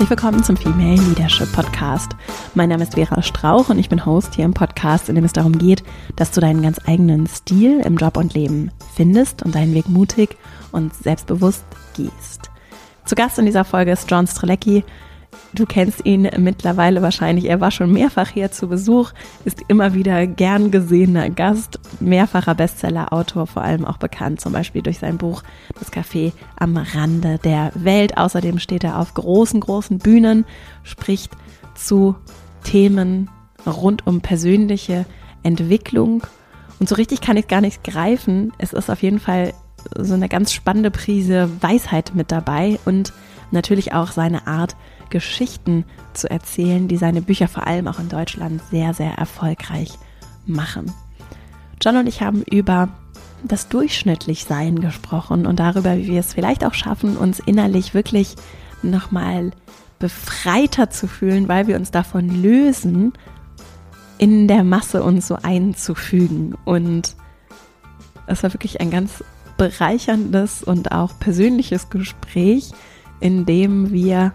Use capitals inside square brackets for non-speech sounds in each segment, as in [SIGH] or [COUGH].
Herzlich willkommen zum Female Leadership Podcast. Mein Name ist Vera Strauch und ich bin Host hier im Podcast, in dem es darum geht, dass du deinen ganz eigenen Stil im Job und Leben findest und deinen Weg mutig und selbstbewusst gehst. Zu Gast in dieser Folge ist John Strelecki, Du kennst ihn mittlerweile wahrscheinlich. Er war schon mehrfach hier zu Besuch, ist immer wieder gern gesehener Gast, mehrfacher Bestseller-Autor, vor allem auch bekannt, zum Beispiel durch sein Buch Das Café am Rande der Welt. Außerdem steht er auf großen, großen Bühnen, spricht zu Themen rund um persönliche Entwicklung. Und so richtig kann ich gar nicht greifen. Es ist auf jeden Fall so eine ganz spannende Prise Weisheit mit dabei und natürlich auch seine Art, Geschichten zu erzählen, die seine Bücher vor allem auch in Deutschland sehr, sehr erfolgreich machen. John und ich haben über das Durchschnittlichsein gesprochen und darüber, wie wir es vielleicht auch schaffen, uns innerlich wirklich nochmal befreiter zu fühlen, weil wir uns davon lösen, in der Masse uns so einzufügen. Und es war wirklich ein ganz bereicherndes und auch persönliches Gespräch, in dem wir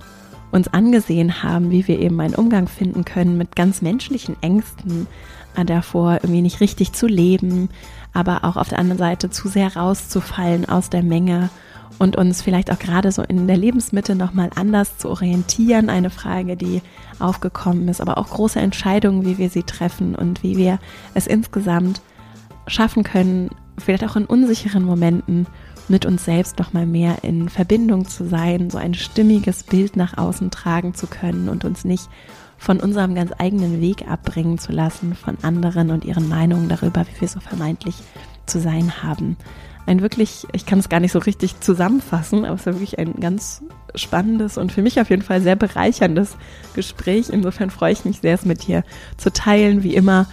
uns angesehen haben, wie wir eben einen Umgang finden können mit ganz menschlichen Ängsten äh, davor, irgendwie nicht richtig zu leben, aber auch auf der anderen Seite zu sehr rauszufallen aus der Menge und uns vielleicht auch gerade so in der Lebensmitte nochmal anders zu orientieren. Eine Frage, die aufgekommen ist, aber auch große Entscheidungen, wie wir sie treffen und wie wir es insgesamt schaffen können, vielleicht auch in unsicheren Momenten mit uns selbst noch mal mehr in Verbindung zu sein, so ein stimmiges Bild nach außen tragen zu können und uns nicht von unserem ganz eigenen Weg abbringen zu lassen, von anderen und ihren Meinungen darüber, wie wir so vermeintlich zu sein haben. Ein wirklich, ich kann es gar nicht so richtig zusammenfassen, aber es war wirklich ein ganz spannendes und für mich auf jeden Fall sehr bereicherndes Gespräch. Insofern freue ich mich sehr, es mit dir zu teilen. Wie immer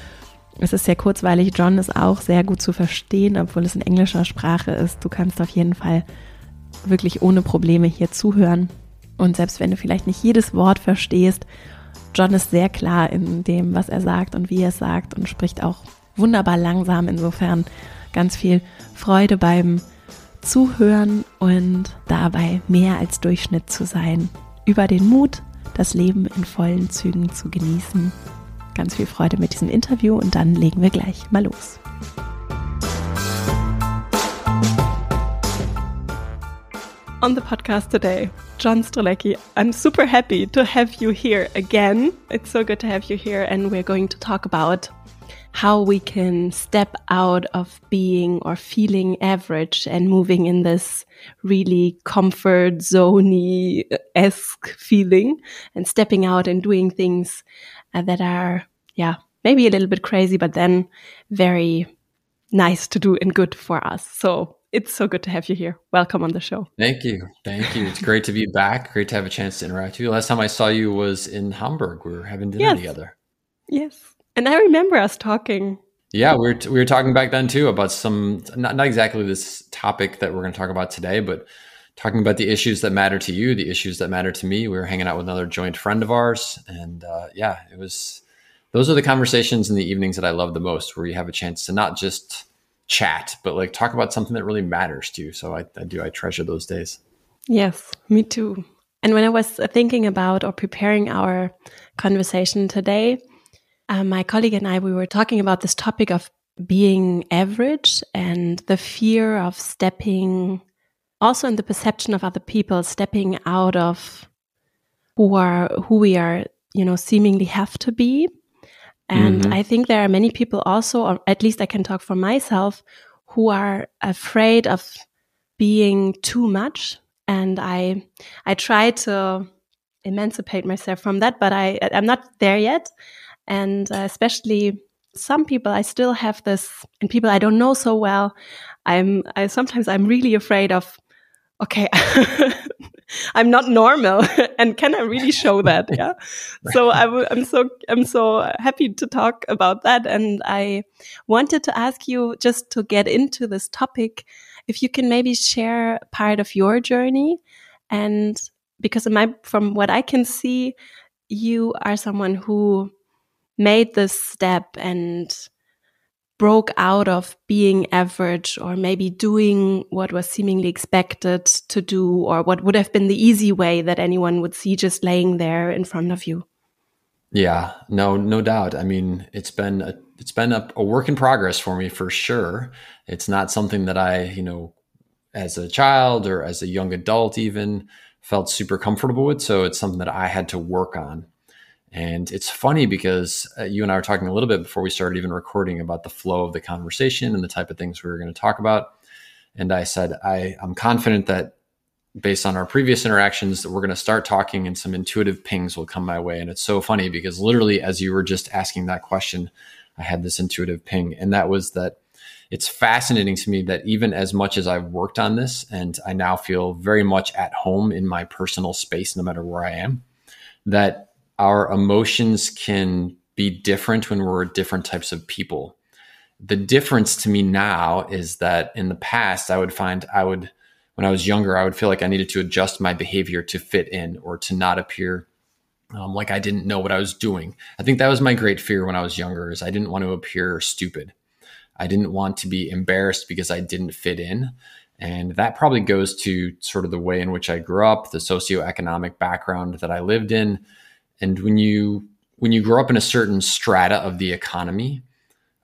es ist sehr kurzweilig. John ist auch sehr gut zu verstehen, obwohl es in englischer Sprache ist. Du kannst auf jeden Fall wirklich ohne Probleme hier zuhören. Und selbst wenn du vielleicht nicht jedes Wort verstehst, John ist sehr klar in dem, was er sagt und wie er es sagt und spricht auch wunderbar langsam. Insofern ganz viel Freude beim Zuhören und dabei mehr als Durchschnitt zu sein. Über den Mut, das Leben in vollen Zügen zu genießen ganz viel Freude mit diesem Interview und dann legen wir gleich mal los. On the podcast today, John Strelecki. I'm super happy to have you here again. It's so good to have you here, and we're going to talk about how we can step out of being or feeling average and moving in this really comfort zoney esque feeling and stepping out and doing things uh, that are, yeah, maybe a little bit crazy, but then very nice to do and good for us. So it's so good to have you here. Welcome on the show. Thank you. Thank you. It's great to be back. Great to have a chance to interact with you. Last time I saw you was in Hamburg. We were having dinner yes. together. Yes. And I remember us talking. Yeah, we were, t- we were talking back then too about some, not, not exactly this topic that we're going to talk about today, but talking about the issues that matter to you, the issues that matter to me. We were hanging out with another joint friend of ours, and uh, yeah, it was. Those are the conversations in the evenings that I love the most, where you have a chance to not just chat, but like talk about something that really matters to you. So I, I do. I treasure those days. Yes, me too. And when I was thinking about or preparing our conversation today, uh, my colleague and I we were talking about this topic of being average and the fear of stepping also in the perception of other people stepping out of who are who we are you know seemingly have to be. And mm -hmm. i think there are many people also or at least i can talk for myself who are afraid of being too much. And i i try to emancipate myself from that but i i'm not there yet. And uh, especially some people i still have this and people i don't know so well i'm i sometimes i'm really afraid of okay, [LAUGHS] I'm not normal, [LAUGHS] and can I really show that? [LAUGHS] Yeah. So i w- I'm so I'm so happy to talk about that, and I wanted to ask you just to get into this topic, if you can maybe share part of your journey, and because my from what I can see, you are someone who made this step and broke out of being average or maybe doing what was seemingly expected to do or what would have been the easy way that anyone would see just laying there in front of you. Yeah, no, no doubt. I mean, it's been a, it's been a, a work in progress for me for sure. It's not something that I, you know, as a child or as a young adult even felt super comfortable with. So it's something that I had to work on. And it's funny because uh, you and I were talking a little bit before we started even recording about the flow of the conversation and the type of things we were going to talk about. And I said, I, I'm confident that based on our previous interactions that we're going to start talking and some intuitive pings will come my way. And it's so funny because literally as you were just asking that question, I had this intuitive ping. And that was that it's fascinating to me that even as much as I've worked on this and I now feel very much at home in my personal space, no matter where I am, that our emotions can be different when we're different types of people. The difference to me now is that in the past, I would find I would, when I was younger, I would feel like I needed to adjust my behavior to fit in or to not appear um, like I didn't know what I was doing. I think that was my great fear when I was younger is I didn't want to appear stupid. I didn't want to be embarrassed because I didn't fit in. And that probably goes to sort of the way in which I grew up, the socioeconomic background that I lived in, and when you when you grow up in a certain strata of the economy,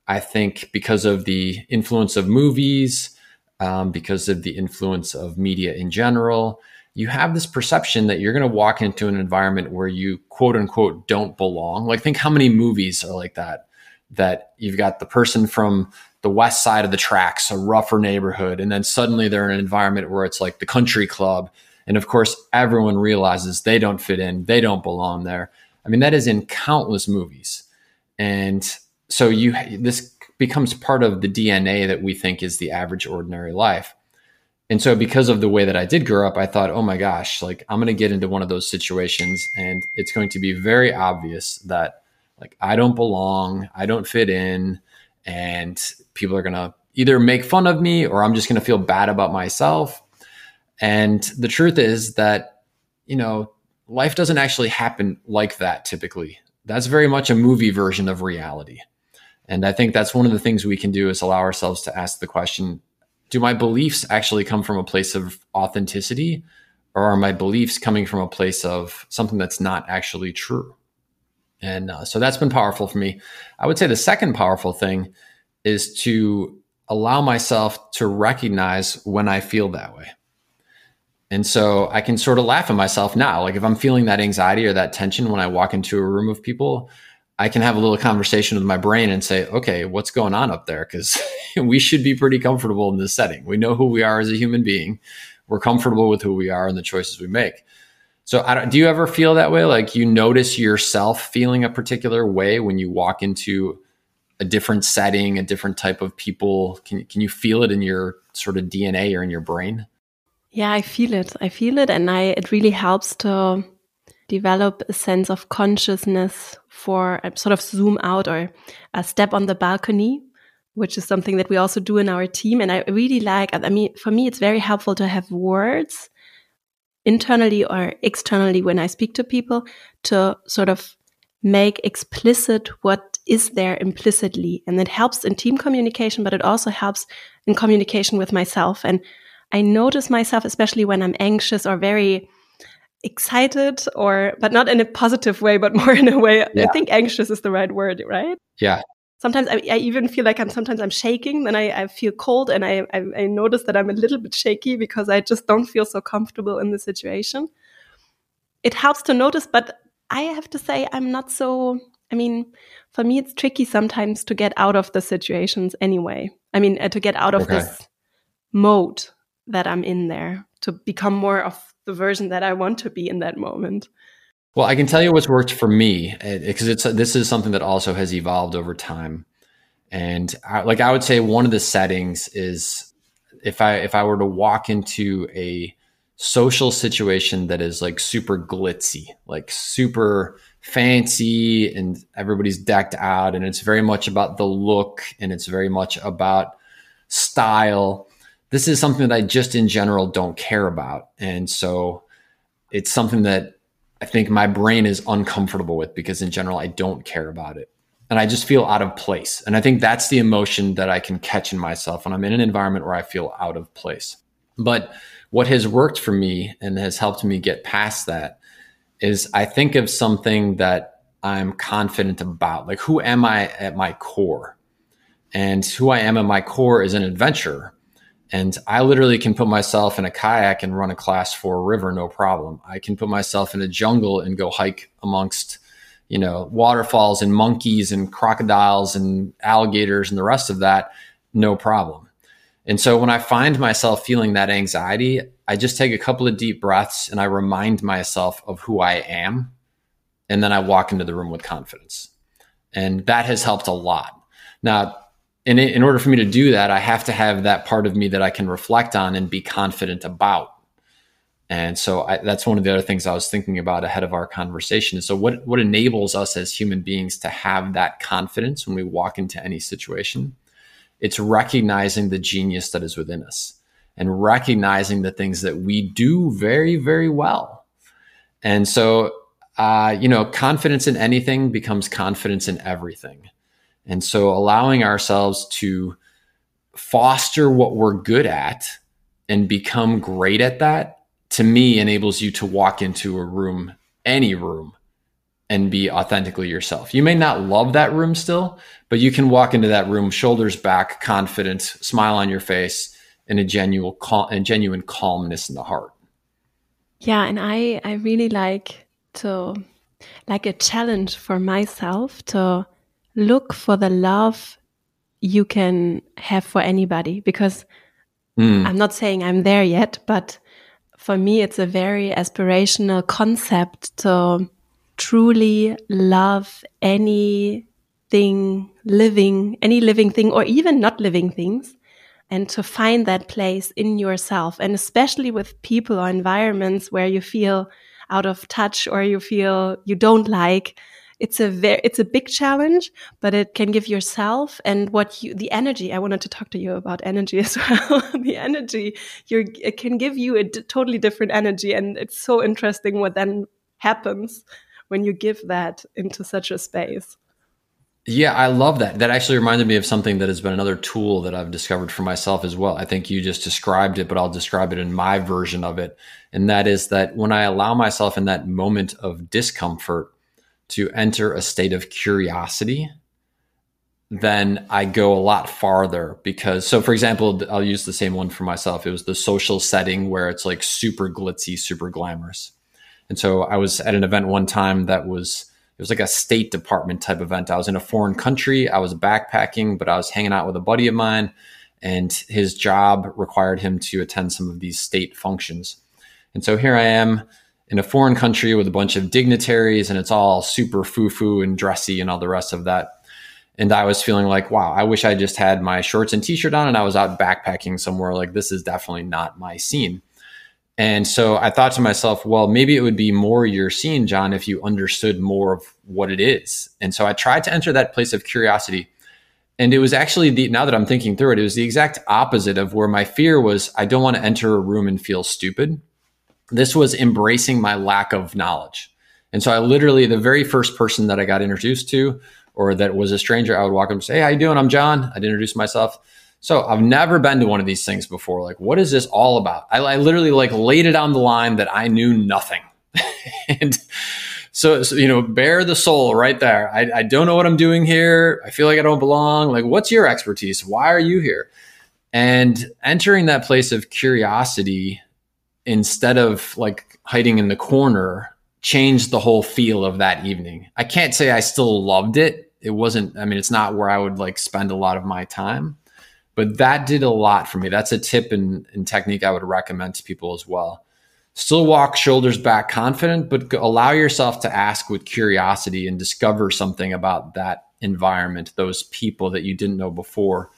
I think because of the influence of movies, um, because of the influence of media in general, you have this perception that you're going to walk into an environment where you quote unquote don't belong. Like, think how many movies are like that. That you've got the person from the west side of the tracks, a rougher neighborhood, and then suddenly they're in an environment where it's like the country club and of course, everyone realizes they don't fit in, they don't belong there. I mean, that is in countless movies. And so you this becomes part of the DNA that we think is the average ordinary life. And so because of the way that I did grow up, I thought, "Oh my gosh, like I'm going to get into one of those situations and it's going to be very obvious that like I don't belong, I don't fit in, and people are going to either make fun of me or I'm just going to feel bad about myself and the truth is that, you know, life doesn't actually happen like that typically. That's very much a movie version of reality. And I think that's one of the things we can do is allow ourselves to ask the question do my beliefs actually come from a place of authenticity or are my beliefs coming from a place of something that's not actually true? And uh, so that's been powerful for me. I would say the second powerful thing is to allow myself to recognize when I feel that way. And so I can sort of laugh at myself now. Like if I'm feeling that anxiety or that tension when I walk into a room of people, I can have a little conversation with my brain and say, okay, what's going on up there? Because [LAUGHS] we should be pretty comfortable in this setting. We know who we are as a human being. We're comfortable with who we are and the choices we make. So, i do you ever feel that way? Like you notice yourself feeling a particular way when you walk into a different setting, a different type of people? Can, can you feel it in your sort of DNA or in your brain? Yeah, I feel it. I feel it. And I, it really helps to develop a sense of consciousness for a sort of zoom out or a step on the balcony, which is something that we also do in our team. And I really like, I mean, for me, it's very helpful to have words internally or externally when I speak to people to sort of make explicit what is there implicitly. And it helps in team communication, but it also helps in communication with myself. And I notice myself, especially when I'm anxious or very excited or but not in a positive way but [LAUGHS] more in a way. Yeah. i think anxious is the right word right? Yeah. Sometimes I, I, even feel like i'm sometimes i'm shaking then i, I feel cold and I, I, I notice that i'm a little bit shaky because i just don't feel so comfortable in the situation. It helps to notice but i have to say i'm not so i mean for me it's tricky sometimes to get out of the situations anyway. I mean uh, to get out of okay. this mode that I'm in there to become more of the version that I want to be in that moment. Well, I can tell you what's worked for me because eh, it's this is something that also has evolved over time. And I, like I would say, one of the settings is if I if I were to walk into a social situation that is like super glitzy, like super fancy and everybody's decked out and it's very much about the look and it's very much about style. This is something that I just in general don't care about. And so it's something that I think my brain is uncomfortable with because in general I don't care about it. And I just feel out of place. And I think that's the emotion that I can catch in myself when I'm in an environment where I feel out of place. But what has worked for me and has helped me get past that is I think of something that I'm confident about. Like, who am I at my core? And who I am at my core is an adventurer. And I literally can put myself in a kayak and run a class four river, no problem. I can put myself in a jungle and go hike amongst, you know, waterfalls and monkeys and crocodiles and alligators and the rest of that, no problem. And so when I find myself feeling that anxiety, I just take a couple of deep breaths and I remind myself of who I am. And then I walk into the room with confidence. And that has helped a lot. Now, in, in order for me to do that, I have to have that part of me that I can reflect on and be confident about. And so I, that's one of the other things I was thinking about ahead of our conversation. So what, what enables us as human beings to have that confidence when we walk into any situation? It's recognizing the genius that is within us and recognizing the things that we do very, very well. And so, uh, you know, confidence in anything becomes confidence in everything. And so, allowing ourselves to foster what we're good at and become great at that to me enables you to walk into a room, any room, and be authentically yourself. You may not love that room still, but you can walk into that room shoulders back, confident, smile on your face, and a genuine cal- and genuine calmness in the heart. Yeah, and I I really like to like a challenge for myself to look for the love you can have for anybody because mm. I'm not saying I'm there yet, but for me it's a very aspirational concept to truly love anything living, any living thing, or even not living things, and to find that place in yourself. And especially with people or environments where you feel out of touch or you feel you don't like. It's a very, it's a big challenge, but it can give yourself and what you, the energy. I wanted to talk to you about energy [LAUGHS] as well. the energy you it can give you a totally different energy, and it's so interesting what then happens when you give that into such a space. Yeah, I love that. That actually reminded me of something that has been another tool that I've discovered for myself as well. I think you just described it, but I'll describe it in my version of it. And that is that when I allow myself in that moment of discomfort to enter a state of curiosity, then I go a lot farther because, so for example, I'll use the same one for myself. It was the social setting where it's like super glitzy, super glamorous. And so I was at an event one time that was it was like a State Department type event. I was in a foreign country. I was backpacking, but I was hanging out with a buddy of mine, and his job required him to attend some of these state functions. And so here I am in a foreign country with a bunch of dignitaries, and it's all super foo foo and dressy and all the rest of that. And I was feeling like, wow, I wish I just had my shorts and t shirt on and I was out backpacking somewhere. Like, this is definitely not my scene. And so I thought to myself, well, maybe it would be more your scene, John, if you understood more of what it is. And so I tried to enter that place of curiosity. And it was actually the, now that I'm thinking through it, it was the exact opposite of where my fear was I don't want to enter a room and feel stupid. This was embracing my lack of knowledge. And so I literally, the very first person that I got introduced to or that was a stranger, I would walk up and say, Hey, how you doing? I'm John. I'd introduce myself. So I've never been to one of these things before. Like, what is this all about? I, I literally like laid it on the line that I knew nothing. [LAUGHS] and so, so, you know, bare the soul right there. I, I don't know what I'm doing here. I feel like I don't belong. Like, what's your expertise? Why are you here? And entering that place of curiosity instead of like hiding in the corner changed the whole feel of that evening. I can't say I still loved it. It wasn't, I mean, it's not where I would like spend a lot of my time but that did a lot for me. That's a tip and, and technique I would recommend to people as well. Still walk shoulders back confident, but allow yourself to ask with curiosity and discover something about that environment, those people that you didn't know before.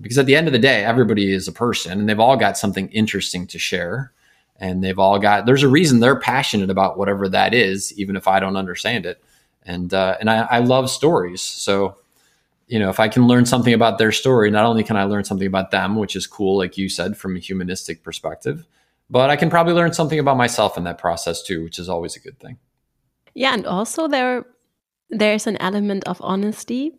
Because at the end of the day, everybody is a person and they've all got something interesting to share. And they've all got there's a reason they're passionate about whatever that is even if i don't understand it. And uh, and I, I love stories. So you know if i can learn something about their story not only can i learn something about them which is cool like you said from a humanistic perspective but i can probably learn something about myself in that process too which is always a good thing. Yeah and also there there's an element of honesty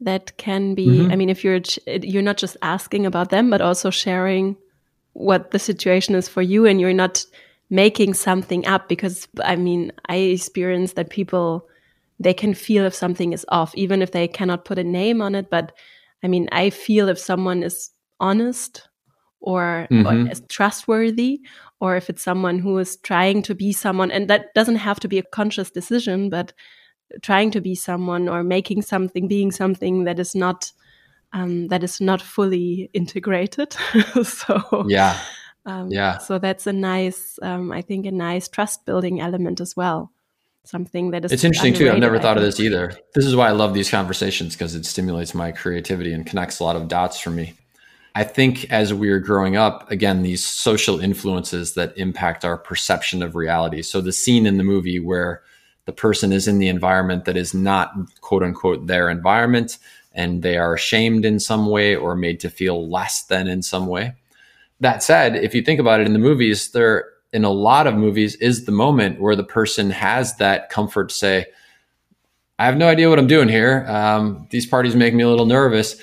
that can be mm -hmm. i mean if you're you're not just asking about them but also sharing what the situation is for you and you're not making something up because i mean i experience that people they can feel if something is off even if they cannot put a name on it but i mean i feel if someone is honest or, mm -hmm. or mm-hmm. is trustworthy or if it's someone who is trying to be someone and that doesn't have to be a conscious decision but trying to be someone or making something being something that is not um, that is not fully integrated. [LAUGHS] so yeah, um, yeah. So that's a nice, um, I think, a nice trust building element as well. Something that is. It's interesting too. I've never thought of this either. This is why I love these conversations because it stimulates my creativity and connects a lot of dots for me. I think as we are growing up, again, these social influences that impact our perception of reality. So the scene in the movie where the person is in the environment that is not quote unquote their environment and they are shamed in some way or made to feel less than in some way. That said, if you think about it in the movies, there in a lot of movies is the moment where the person has that comfort to say, I have no idea what I'm doing here. Um, these parties make me a little nervous.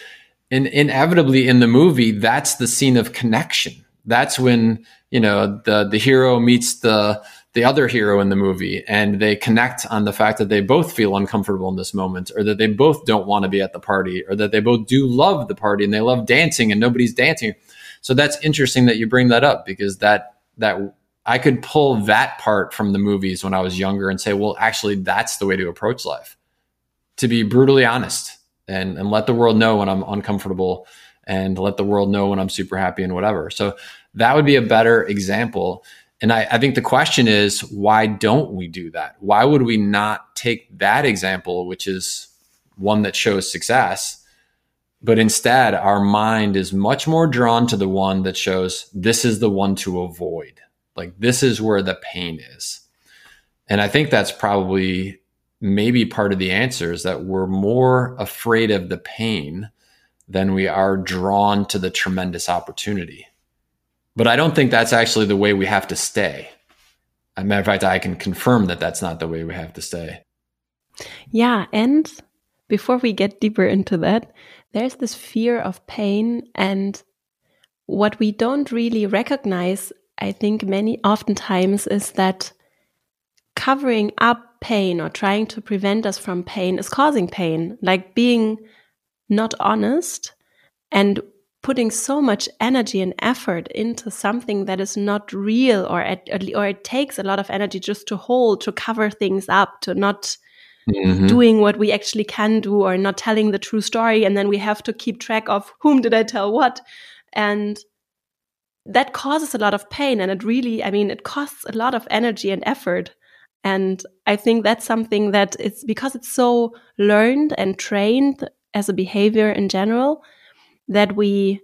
And inevitably in the movie, that's the scene of connection. That's when, you know, the the hero meets the the other hero in the movie and they connect on the fact that they both feel uncomfortable in this moment or that they both don't want to be at the party or that they both do love the party and they love dancing and nobody's dancing. So that's interesting that you bring that up because that that i could pull that part from the movies when i was younger and say well actually that's the way to approach life. To be brutally honest and and let the world know when i'm uncomfortable and let the world know when i'm super happy and whatever. So that would be a better example and I, I, think the question is, why don't we do that? Why would we not take that example, which is one that shows success, but instead our mind is much more drawn to the one that shows this is the one to avoid. Like this is where the pain is. And I think that's probably maybe part of the answer is that we're more afraid of the pain than we are drawn to the tremendous opportunity. But I don't think that's actually the way we have to stay. As a matter of fact, I can confirm that that's not the way we have to stay. Yeah. And before we get deeper into that, there's this fear of pain. And what we don't really recognize, I think, many oftentimes is that covering up pain or trying to prevent us from pain is causing pain, like being not honest and putting so much energy and effort into something that is not real or at, or it takes a lot of energy just to hold to cover things up to not mm-hmm. doing what we actually can do or not telling the true story and then we have to keep track of whom did i tell what and that causes a lot of pain and it really i mean it costs a lot of energy and effort and i think that's something that it's because it's so learned and trained as a behavior in general that we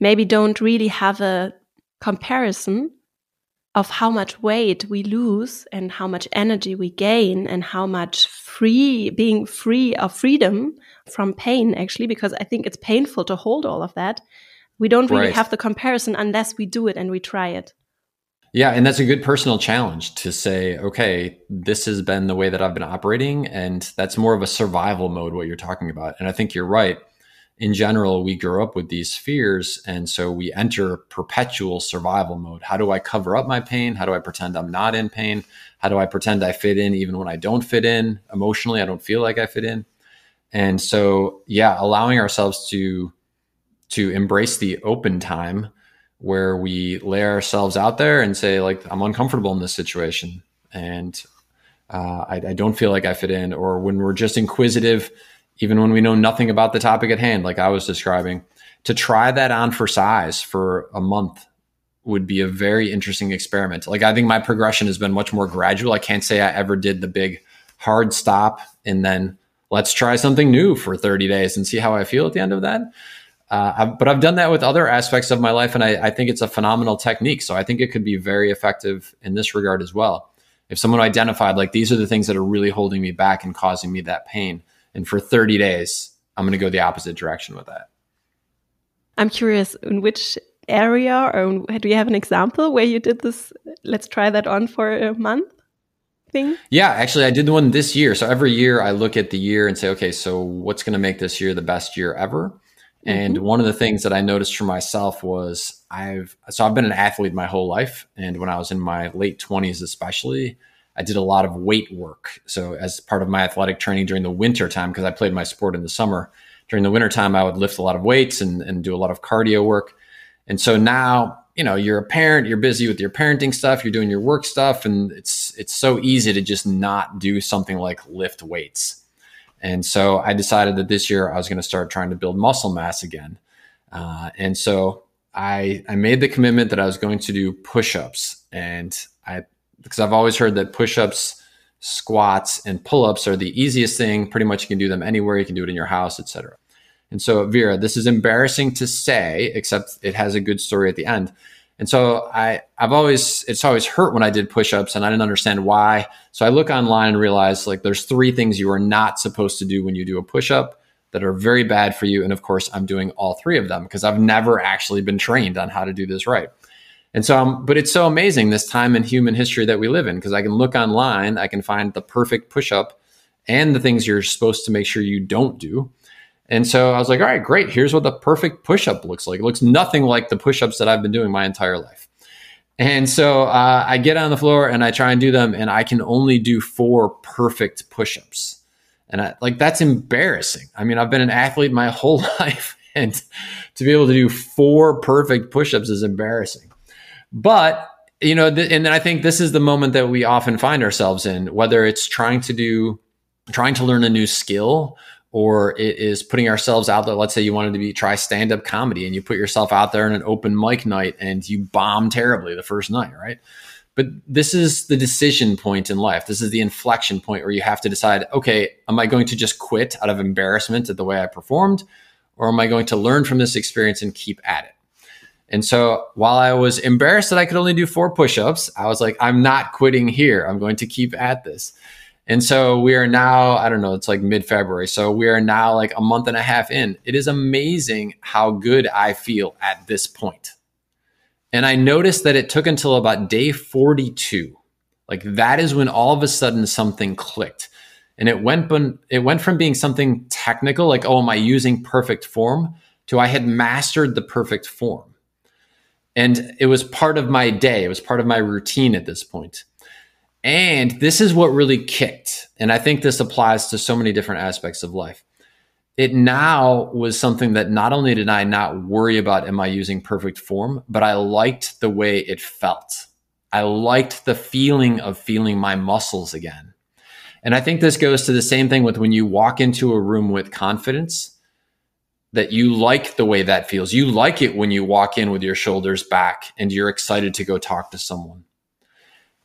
maybe don't really have a comparison of how much weight we lose and how much energy we gain and how much free being free of freedom from pain actually because i think it's painful to hold all of that. We don't really right. have the comparison unless we do it and we try it. Yeah and that's a good personal challenge to say okay this has been the way that i've been operating and that's more of a survival mode what you're talking about. And i think you're right in general, we grow up with these fears. And so we enter perpetual survival mode. How do I cover up my pain? How do I pretend I'm not in pain? How do I pretend I fit in even when I don't fit in? Emotionally, I don't feel like I fit in. And so, yeah, allowing ourselves to to embrace the open time where we lay ourselves out there and say, like, I'm uncomfortable in this situation, and uh, I, I don't feel like I fit in. Or when we're just inquisitive even when we know nothing about the topic at hand, like I was describing, to try that on for size for a month would be a very interesting experiment. Like I think my progression has been much more gradual. I can't say I ever did the big hard stop and then let's try something new for 30 days and see how I feel at the end of that. Uh, I've, but I've done that with other aspects of my life, and I, I, think it's a phenomenal technique. So I think it could be very effective in this regard as well. If someone identified like these are the things that are really holding me back and causing me that pain, and for 30 days, I'm going to go the opposite direction with that. I'm curious in which area, or do you have an example where you did this? Let's try that on for a month thing? Yeah, actually, I did the one this year. So every year I look at the year and say, okay, so what's going to make this year the best year ever? Mm-hmm. And one of the things that I noticed for myself was I've so I've been an athlete my whole life, and when I was in my late twenties, especially, I did a lot of weight work. So as part of my athletic training during the winter time, because I played my sport in the summer, during the winter time, I would lift a lot of weights and, and do a lot of cardio work. And so now you know you're a parent you're busy with your parenting stuff you're doing your work stuff and it's it's so easy to just not do something like lift weights and so i decided that this year i was going to start trying to build muscle mass again uh, and so i i made the commitment that i was going to do push-ups and i because i've always heard that push-ups squats and pull-ups are the easiest thing pretty much you can do them anywhere you can do it in your house etc and so, Vera, this is embarrassing to say, except it has a good story at the end. And so I, I've always, it's always hurt when I did push-ups and I didn't understand why. So I look online and realize like there's three things you are not supposed to do when you do a push-up that are very bad for you. And of course, I'm doing all three of them because I've never actually been trained on how to do this right. And so, um, but it's so amazing this time in human history that we live in because I can look online, I can find the perfect push-up and the things you're supposed to make sure you don't do. And so I was like, all right, great. Here's what the perfect push up looks like. It looks nothing like the push ups that I've been doing my entire life. And so uh, I get on the floor and I try and do them, and I can only do four perfect push ups. And I, like, that's embarrassing. I mean, I've been an athlete my [LAUGHS] whole life, and to be able to do four perfect push ups is embarrassing. But you know, th- and I think this is the moment that we often find ourselves in, whether it's trying to do, trying to learn a new skill or it is putting ourselves out there. Let's say you wanted to be try stand up comedy and you put yourself out there in an open mic night and you bomb terribly the first night, right? But this is the decision point in life. This is the inflection point where you have to decide, okay, am I going to just quit out of embarrassment at the way I performed? Or am I going to learn from this experience and keep at it? And so while I was embarrassed that I could only do four push ups, I was like, I'm not quitting here. I'm going to keep at this. And so we are now, I don't know, it's like mid February. So we are now like a month and a half in. It is amazing how good I feel at this point. And I noticed that it took until about day 42. Like that is when all of a sudden something clicked. And it went, it went from being something technical, like, oh, am I using perfect form, to I had mastered the perfect form. And it was part of my day. It was part of my routine at this point. And this is what really kicked. And I think this applies to so many different aspects of life. It now was something that not only did I not worry about, am I using perfect form, but I liked the way it felt. I liked the feeling of feeling my muscles again. And I think this goes to the same thing with when you walk into a room with confidence that you like the way that feels. You like it when you walk in with your shoulders back and you're excited to go talk to someone.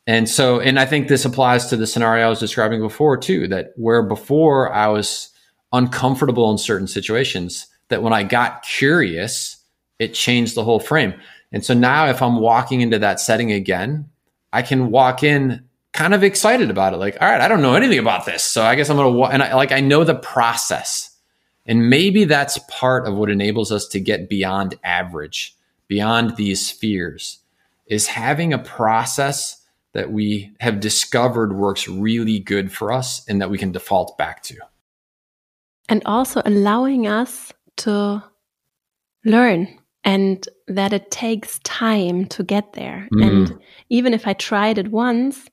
And so, and I think this applies to the scenario I was describing before too, that where before I was uncomfortable in certain situations, that when I got curious, it changed the whole frame. And so now if I'm walking into that setting again, I can walk in kind of excited about it. Like, all right, I don't know anything about this. So I guess I'm going to and I like, I know the process. And maybe that's part of what enables us to get beyond average, beyond these fears is having a process that we have discovered works really good for us and that we can default back to. And also allowing us to learn and that it takes time to get there. Mm. And even if I tried it once,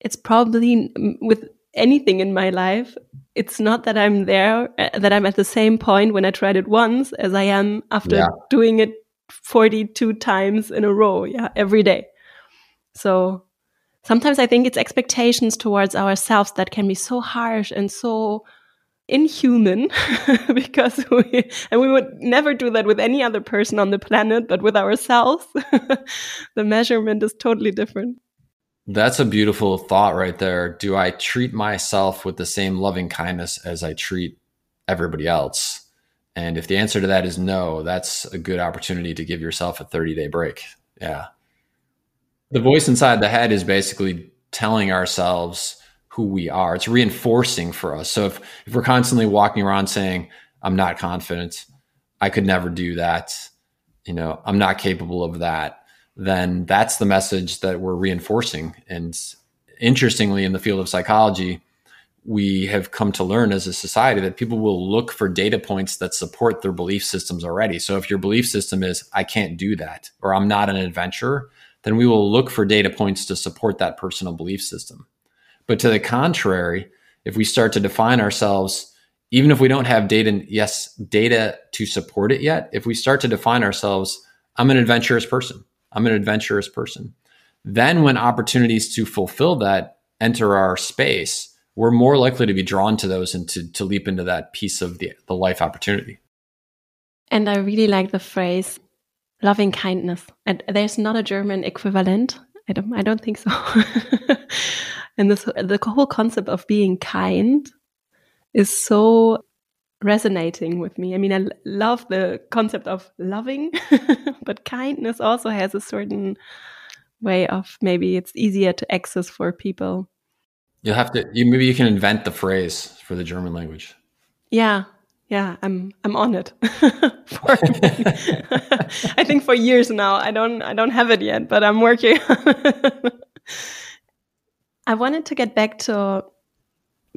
it's probably with anything in my life, it's not that I'm there, uh, that I'm at the same point when I tried it once as I am after yeah. doing it 42 times in a row, yeah, every day. So sometimes I think it's expectations towards ourselves that can be so harsh and so inhuman [LAUGHS] because we and we would never do that with any other person on the planet but with ourselves [LAUGHS] the measurement is totally different that's a beautiful thought right there do i treat myself with the same loving kindness as i treat everybody else And if the answer to that is no, that's a good opportunity to give yourself a 30 day break. Yeah. The voice inside the head is basically telling ourselves who we are. It's reinforcing for us. So if, if we're constantly walking around saying, I'm not confident, I could never do that, you know, I'm not capable of that, then that's the message that we're reinforcing. And interestingly, in the field of psychology, we have come to learn as a society that people will look for data points that support their belief systems already. So if your belief system is, I can't do that, or I'm not an adventurer, then we will look for data points to support that personal belief system. But to the contrary, if we start to define ourselves, even if we don't have data, yes, data to support it yet, if we start to define ourselves, I'm an adventurous person, I'm an adventurous person, then when opportunities to fulfill that enter our space, we're more likely to be drawn to those and to, to leap into that piece of the, the life opportunity. And I really like the phrase loving kindness. And there's not a German equivalent. I don't I don't think so. [LAUGHS] and this the whole concept of being kind is so resonating with me. I mean, I love the concept of loving, [LAUGHS] but kindness also has a certain way of maybe it's easier to access for people. You'll have to. You maybe you can invent the phrase for the German language. Yeah, yeah, I'm I'm on it. [LAUGHS] [LAUGHS] I think for years now. I don't I don't have it yet, but I'm working. I wanted to get back to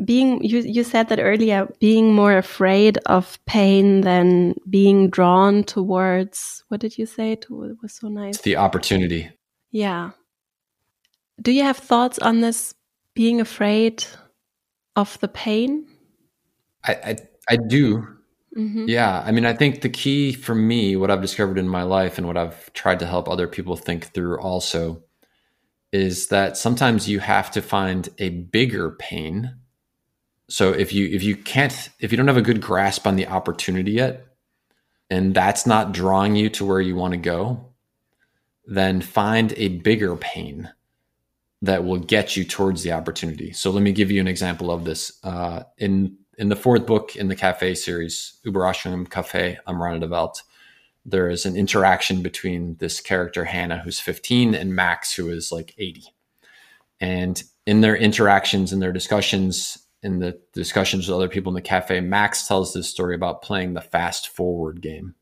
being you you said that earlier being more afraid of pain than being drawn towards what did you say to it was so nice the opportunity yeah do you have thoughts on this being afraid of the pain? I I, I do. Mm-hmm. Yeah, I mean, I think the key for me, what I've discovered in my life, and what I've tried to help other people think through also, is that sometimes you have to find a bigger pain. So if you if you can't if you don't have a good grasp on the opportunity yet, and that's not drawing you to where you want to go, then find a bigger pain that will get you towards the opportunity. So let me give you an example of this. Uh, in in the fourth book in the Cafe series, Überraschung Cafe am der Welt, there is an interaction between this character Hannah, who's 15, and Max, who is like 80. And in their interactions and their discussions, in the discussions with other people in the cafe, Max tells this story about playing the fast forward game,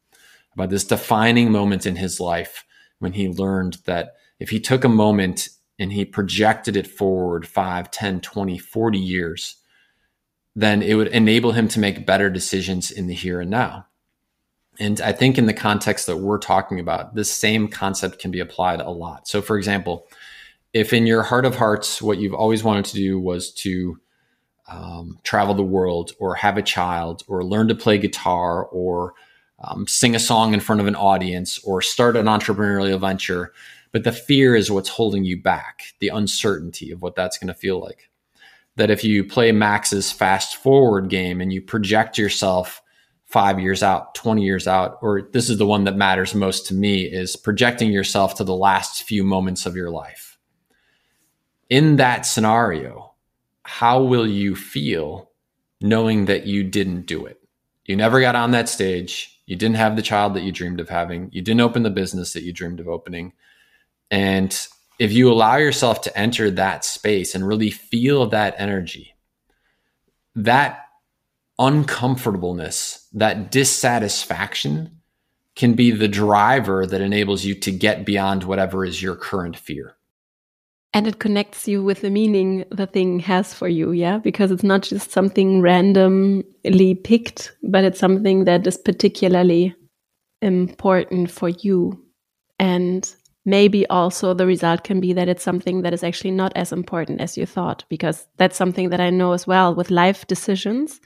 about this defining moment in his life when he learned that if he took a moment and he projected it forward 5, 10, 20, 40 years, then it would enable him to make better decisions in the here and now. And I think in the context that we're talking about, this same concept can be applied a lot. So, for example, if in your heart of hearts, what you've always wanted to do was to um, travel the world or have a child or learn to play guitar or um, sing a song in front of an audience or start an entrepreneurial venture, but the fear is what's holding you back, the uncertainty of what that's going to feel like. That if you play Max's fast forward game and you project yourself five years out, 20 years out, or this is the one that matters most to me is projecting yourself to the last few moments of your life. In that scenario, how will you feel knowing that you didn't do it? You never got on that stage. You didn't have the child that you dreamed of having. You didn't open the business that you dreamed of opening. And if you allow yourself to enter that space and really feel that energy, that uncomfortableness, that dissatisfaction can be the driver that enables you to get beyond whatever is your current fear. And it connects you with the meaning the thing has for you, yeah? Because it's not just something randomly picked, but it's something that is particularly important for you. And maybe also the result can be that it's something that is actually not as important as you thought, because that's something that I know as well with life decisions.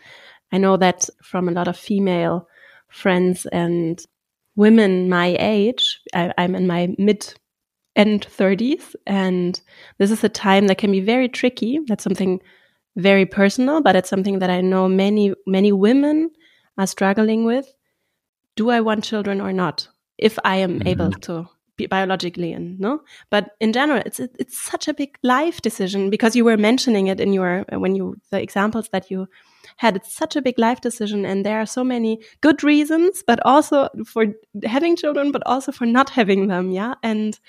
I know that from a lot of female friends and women my age, I, I'm in my mid end 30s, and this is a time that can be very tricky. That's something very personal, but it's something that I know many, many women are struggling with. Do I want children or not? If I am mm -hmm. able to be biologically and no but in general it's it's such a big life decision because you were mentioning it in your when you the examples that you had It's such a big life decision, and there are so many good reasons, but also for having children, but also for not having them. Yeah, and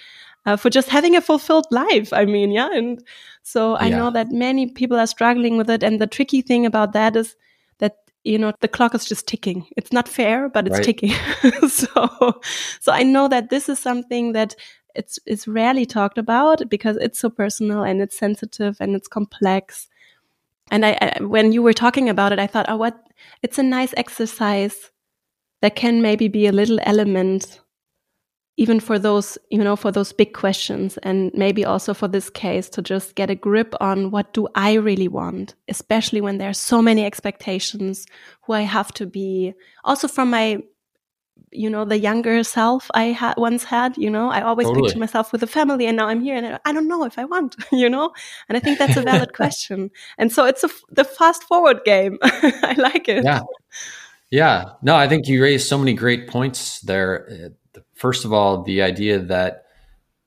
uh, for just having a fulfilled life. I mean, yeah, and so I yeah. know that many people are struggling with it, and the tricky thing about that is that you know the clock is just ticking it's not fair but it's right. ticking [LAUGHS] so so i know that this is something that it's it's rarely talked about because it's so personal and it's sensitive and it's complex and I, I when you were talking about it i thought oh what it's a nice exercise that can maybe be a little element even for those you know for those big questions and maybe also for this case to just get a grip on what do i really want especially when there are so many expectations who i have to be. Also from my you know the younger self i had once had you know i always totally. picture myself with a family and now i'm here and i don't know if i want [LAUGHS] you know? And i think that's a valid [LAUGHS] question. And so it's a, the fast forward game. [LAUGHS] I like it. Yeah. Yeah. No i think you raised so many great points there first of all, the idea that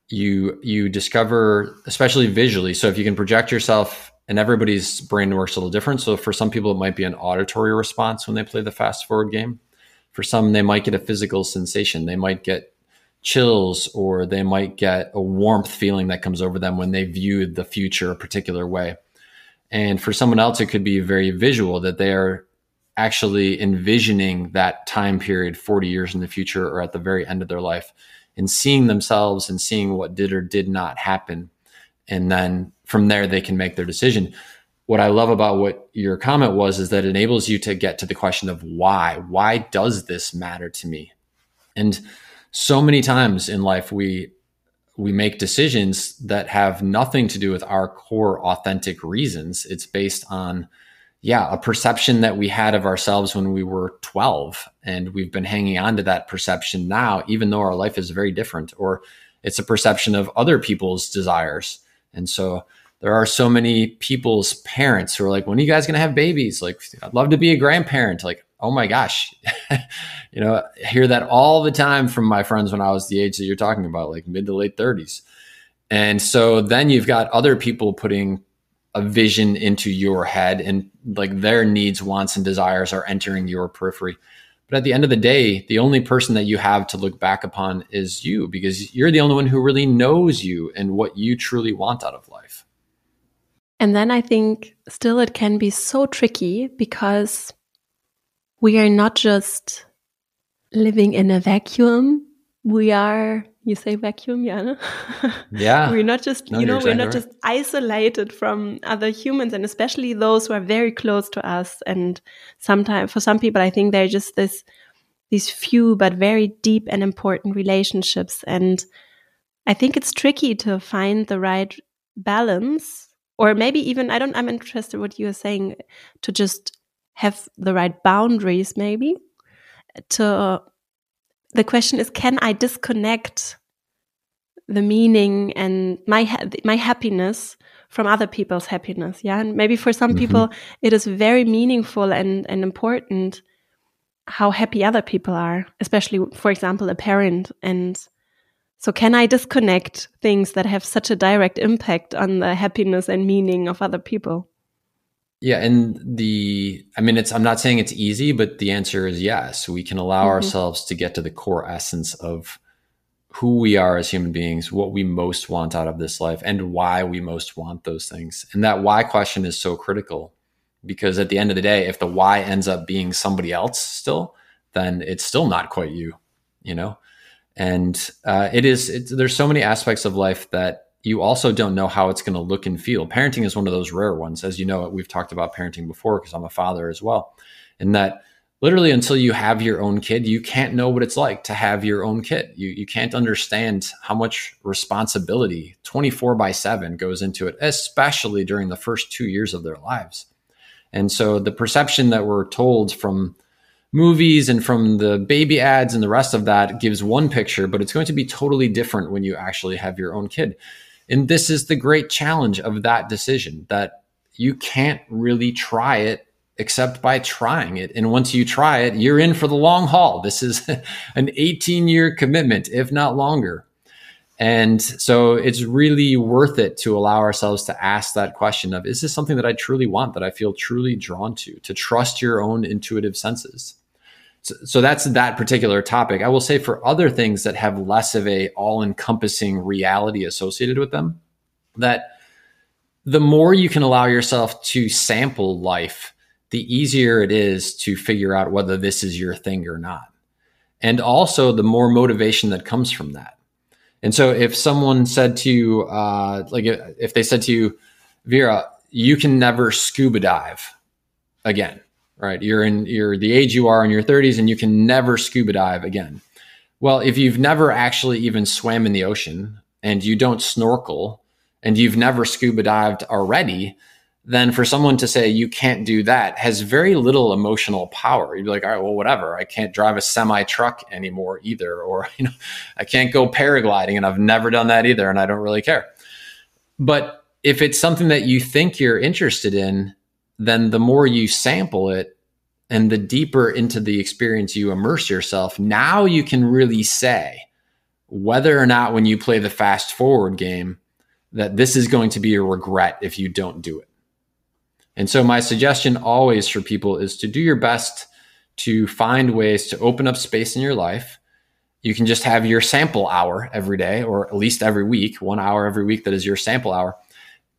you you discover, especially visually. So if you can project yourself, and everybody's brain works a little different. So for some people, it might be an auditory response when they play the fast forward game. For some, they might get a physical sensation. They might get chills, or they might get a warmth feeling that comes over them when they view the future a particular way. And for someone else, it could be very visual that they are actually envisioning that time period 40 years in the future or at the very end of their life and seeing themselves and seeing what did or did not happen. And then from there, they can make their decision. What I love about what your comment was is that it enables you to get to the question of why. Why does this matter to me? And so many times in life, we we make decisions that have nothing to do with our core authentic reasons. It's based on yeah, a perception that we had of ourselves when we were 12. And we've been hanging on to that perception now, even though our life is very different, or it's a perception of other people's desires. And so there are so many people's parents who are like, when are you guys going to have babies? Like, I'd love to be a grandparent. Like, oh my gosh. [LAUGHS] you know, I hear that all the time from my friends when I was the age that you're talking about, like mid to late 30s. And so then you've got other people putting a vision into your head and like their needs, wants, and desires are entering your periphery. But at the end of the day, the only person that you have to look back upon is you because you're the only one who really knows you and what you truly want out of life. And then I think still it can be so tricky because we are not just living in a vacuum. We are you say vacuum yeah [LAUGHS] yeah we're not just no, you know we're not right. just isolated from other humans and especially those who are very close to us and sometimes for some people i think they're just this these few but very deep and important relationships and i think it's tricky to find the right balance or maybe even i don't i'm interested what you are saying to just have the right boundaries maybe to the question is can i disconnect the meaning and my ha my happiness from other people's happiness? Yeah and maybe for some mm -hmm. people it is very meaningful and and important how happy other people are especially for example a parent. And so can i disconnect things that have such a direct impact on the happiness and meaning of other people yeah, and the I mean it's I'm not saying it's easy, but the answer is yes. We can allow mm -hmm. ourselves to get to the core essence of who we are as human beings, what we most want out of this life, and why we most want those things. And that why question is so critical because at the end of the day, if the why ends up being somebody else still, then it's still not quite you, you know? And uh, it is, there's so many aspects of life that you also don't know how it's going to look and feel. Parenting is one of those rare ones. As you know, we've talked about parenting before because I'm a father as well. And that literally until you have your own kid, you can't know what it's like to have your own kid. You, you can't understand how much responsibility 24 by 7 goes into it, especially during the first two years of their lives. And so the perception that we're told from movies and from the baby ads and the rest of that gives one picture, but it's going to be totally different when you actually have your own kid. And this is the great challenge of that decision that you can't really try it except by trying it. And once you try it, you're in for the long haul. This is [LAUGHS] an 18 year commitment, if not longer. And so it's really worth it to allow ourselves to ask that question of is this something that I truly want, that I feel truly drawn to, to trust your own intuitive senses. So, so that's that particular topic. I will say for other things that have less of a all-encompassing reality associated with them, that the more you can allow yourself to sample life, the easier it is to figure out whether this is your thing or not. And also the more motivation that comes from that and so if someone said to you, uh, like if they said to you, Vera, you can never scuba dive again, right? You're in you're the age you are in your 30s and you can never scuba dive again. Well, if you've never actually even swam in the ocean and you don't snorkel and you've never scuba dived already, then for someone to say you can't do that has very little emotional power. You'd be like, all right, well, whatever. I can't drive a semi truck anymore either, [LAUGHS] or you know, I can't go paragliding, and I've never done that either, and I don't really care. But if it's something that you think you're interested in, then the more you sample it and the deeper into the experience you immerse yourself, now you can really say whether or not when you play the fast forward game that this is going to be a regret if you don't do it. And so my suggestion always for people is to do your best to find ways to open up space in your life. You can just have your sample hour every day, or at least every week, one hour every week that is your sample hour,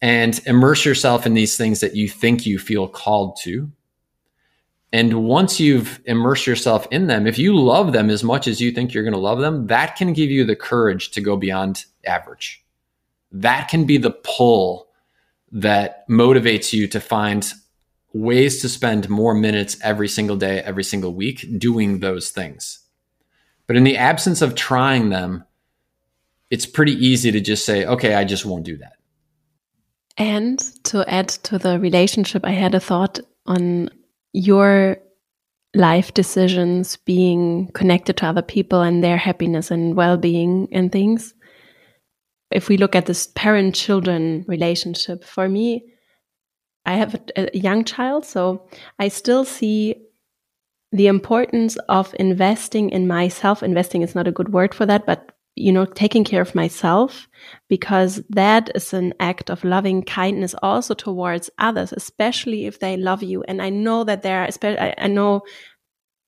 and immerse yourself in these things that you think you feel called to. And once you've immersed yourself in them, if you love them as much as you think you're going to love them, that can give you the courage to go beyond average. That can be the pull that motivates you to find ways to spend more minutes every single day, every single week doing those things. But in the absence of trying them, it's pretty easy to just say, okay, I just won't do that. And to add to the relationship, I had a thought on your life decisions being connected to other people and their happiness and well being and things if we look at this parent children relationship, for me, I have a, a young child, so I still see the importance of investing in myself. Investing is not a good word for that, but you know, taking care of myself because that is an act of loving kindness also towards others, especially if they love you. And I know that there are, I know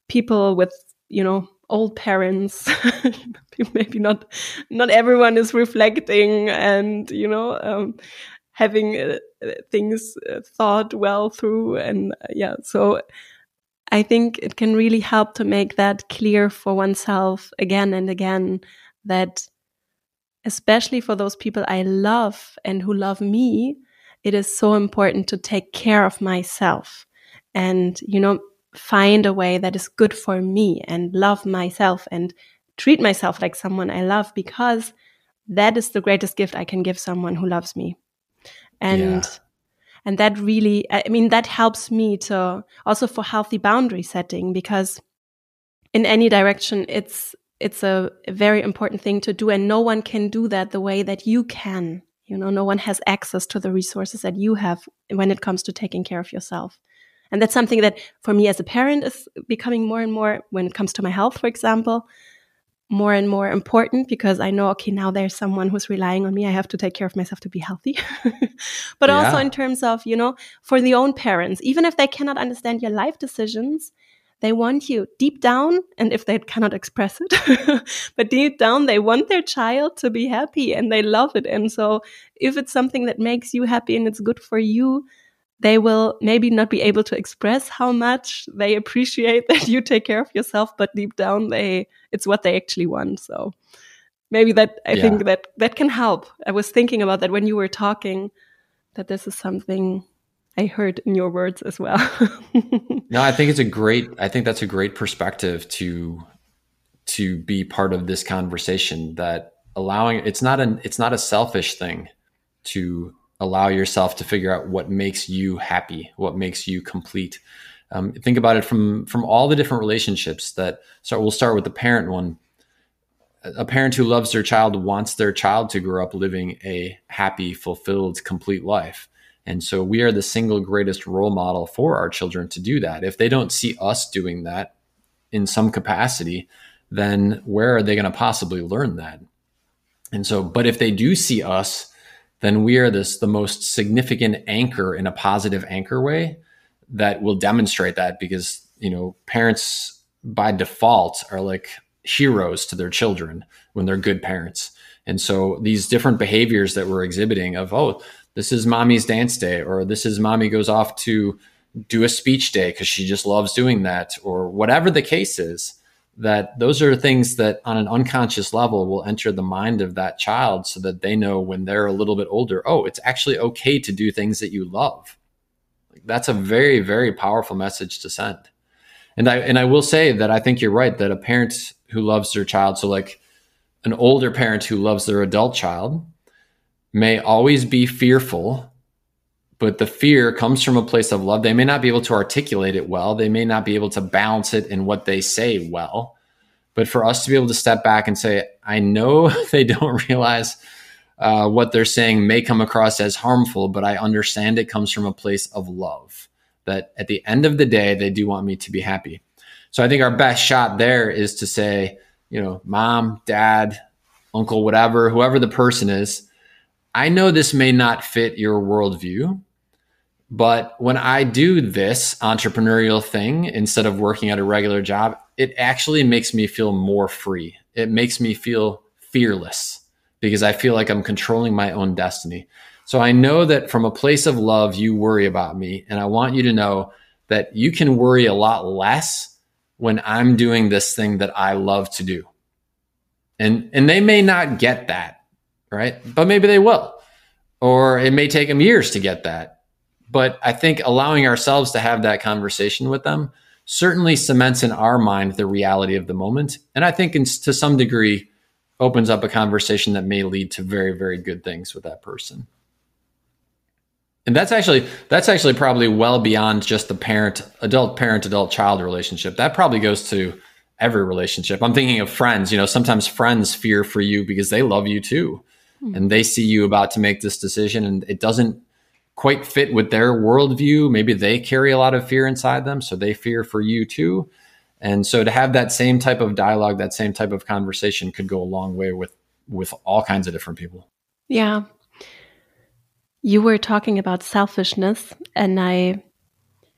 people with, you know, old parents [LAUGHS] maybe not not everyone is reflecting and you know um, having uh, things uh, thought well through and uh, yeah so i think it can really help to make that clear for oneself again and again that especially for those people i love and who love me it is so important to take care of myself and you know find a way that is good for me and love myself and treat myself like someone I love because that is the greatest gift I can give someone who loves me. And yeah. and that really I mean that helps me to also for healthy boundary setting because in any direction it's it's a, very important thing to do and no one can do that the way that you can. You know, no one has access to the resources that you have when it comes to taking care of yourself. And that's something that for me as a parent is becoming more and more when it comes to my health, for example, more and more important because I know, okay, now there's someone who's relying on me. I have to take care of myself to be healthy. [LAUGHS] but yeah. also in terms of, you know, for the own parents, even if they cannot understand your life decisions, they want you deep down, and if they cannot express it, [LAUGHS] but deep down, they want their child to be happy and they love it. And so, if it's something that makes you happy and it's good for you, they will maybe not be able to express how much they appreciate [LAUGHS] that you take care of yourself, but deep down they it's what they actually want. So maybe that I yeah. think that that can help. I was thinking about that when you were talking that this is something I heard in your words as well. [LAUGHS] no, I think it's a great I think that's a great perspective to to be part of this conversation that allowing it's not an it's not a selfish thing to allow yourself to figure out what makes you happy, what makes you complete. Um, think about it from from all the different relationships that. So we'll start with the parent one. A parent who loves their child wants their child to grow up living a happy, fulfilled, complete life. And so we are the single greatest role model for our children to do that. If they don't see us doing that in some capacity, then where are they going to possibly learn that? And so, but if they do see us, then we are this the most significant anchor in a positive anchor way that will demonstrate that because, you know, parents by default are like heroes to their children when they're good parents. And so these different behaviors that we're exhibiting of, oh, this is mommy's dance day, or this is mommy goes off to do a speech day because she just loves doing that, or whatever the case is, that those are things that on an unconscious level will enter the mind of that child so that they know when they're a little bit older, oh, it's actually okay to do things that you love. That's a very, very powerful message to send. And I and I will say that I think you're right that a parent who loves their child, so like an older parent who loves their adult child, may always be fearful, but the fear comes from a place of love. They may not be able to articulate it well, they may not be able to balance it in what they say well. But for us to be able to step back and say, I know [LAUGHS] they don't realize uh, what they're saying may come across as harmful, but I understand it comes from a place of love. That at the end of the day, they do want me to be happy. So I think our best shot there is to say, you know, mom, dad, uncle, whatever, whoever the person is, I know this may not fit your worldview, but when I do this entrepreneurial thing instead of working at a regular job, it actually makes me feel more free. It makes me feel fearless because I feel like I'm controlling my own destiny. So I know that from a place of love, you worry about me. And I want you to know that you can worry a lot less when I'm doing this thing that I love to do. And, and they may not get that, right? But maybe they will. Or it may take them years to get that. But I think allowing ourselves to have that conversation with them certainly cements in our mind the reality of the moment. And I think in, to some degree opens up a conversation that may lead to very, very good things with that person and that's actually that's actually probably well beyond just the parent adult parent adult child relationship that probably goes to every relationship i'm thinking of friends you know sometimes friends fear for you because they love you too mm-hmm. and they see you about to make this decision and it doesn't quite fit with their worldview. Maybe they carry a lot of fear inside them so they fear for you too. And so to have that same type of dialogue that same type of conversation could go a long way with with all kinds of different people. Yeah. You were talking about selfishness, and I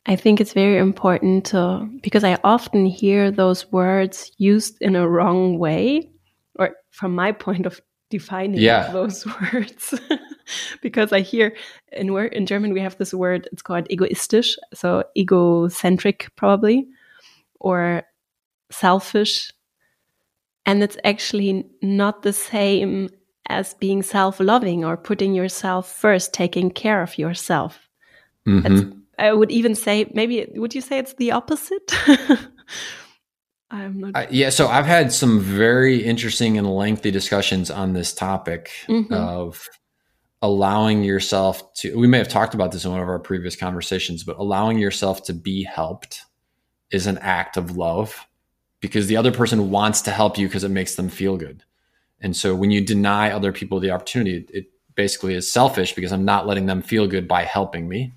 I think it's very important to because I often hear those words used in a wrong way, or from my [LAUGHS] point of defining yeah. those [LAUGHS] words. because I hear in word in German we have this word, it's called egoistisch, so egocentric probably, or selfish. And it's actually not the same as being self loving or putting yourself first, taking care of yourself. Mm -hmm. I would even say, maybe, would you say it's the opposite? [LAUGHS] I'm not. Uh, yeah, so I've had some very interesting and lengthy discussions on this topic mm -hmm. of allowing yourself to. We may have talked about this in one of our previous conversations, but allowing yourself to be helped is an act of love because the other person wants to help you because it makes them feel good. And so when you deny other people the opportunity, it basically is selfish because I'm not letting them feel good by helping me.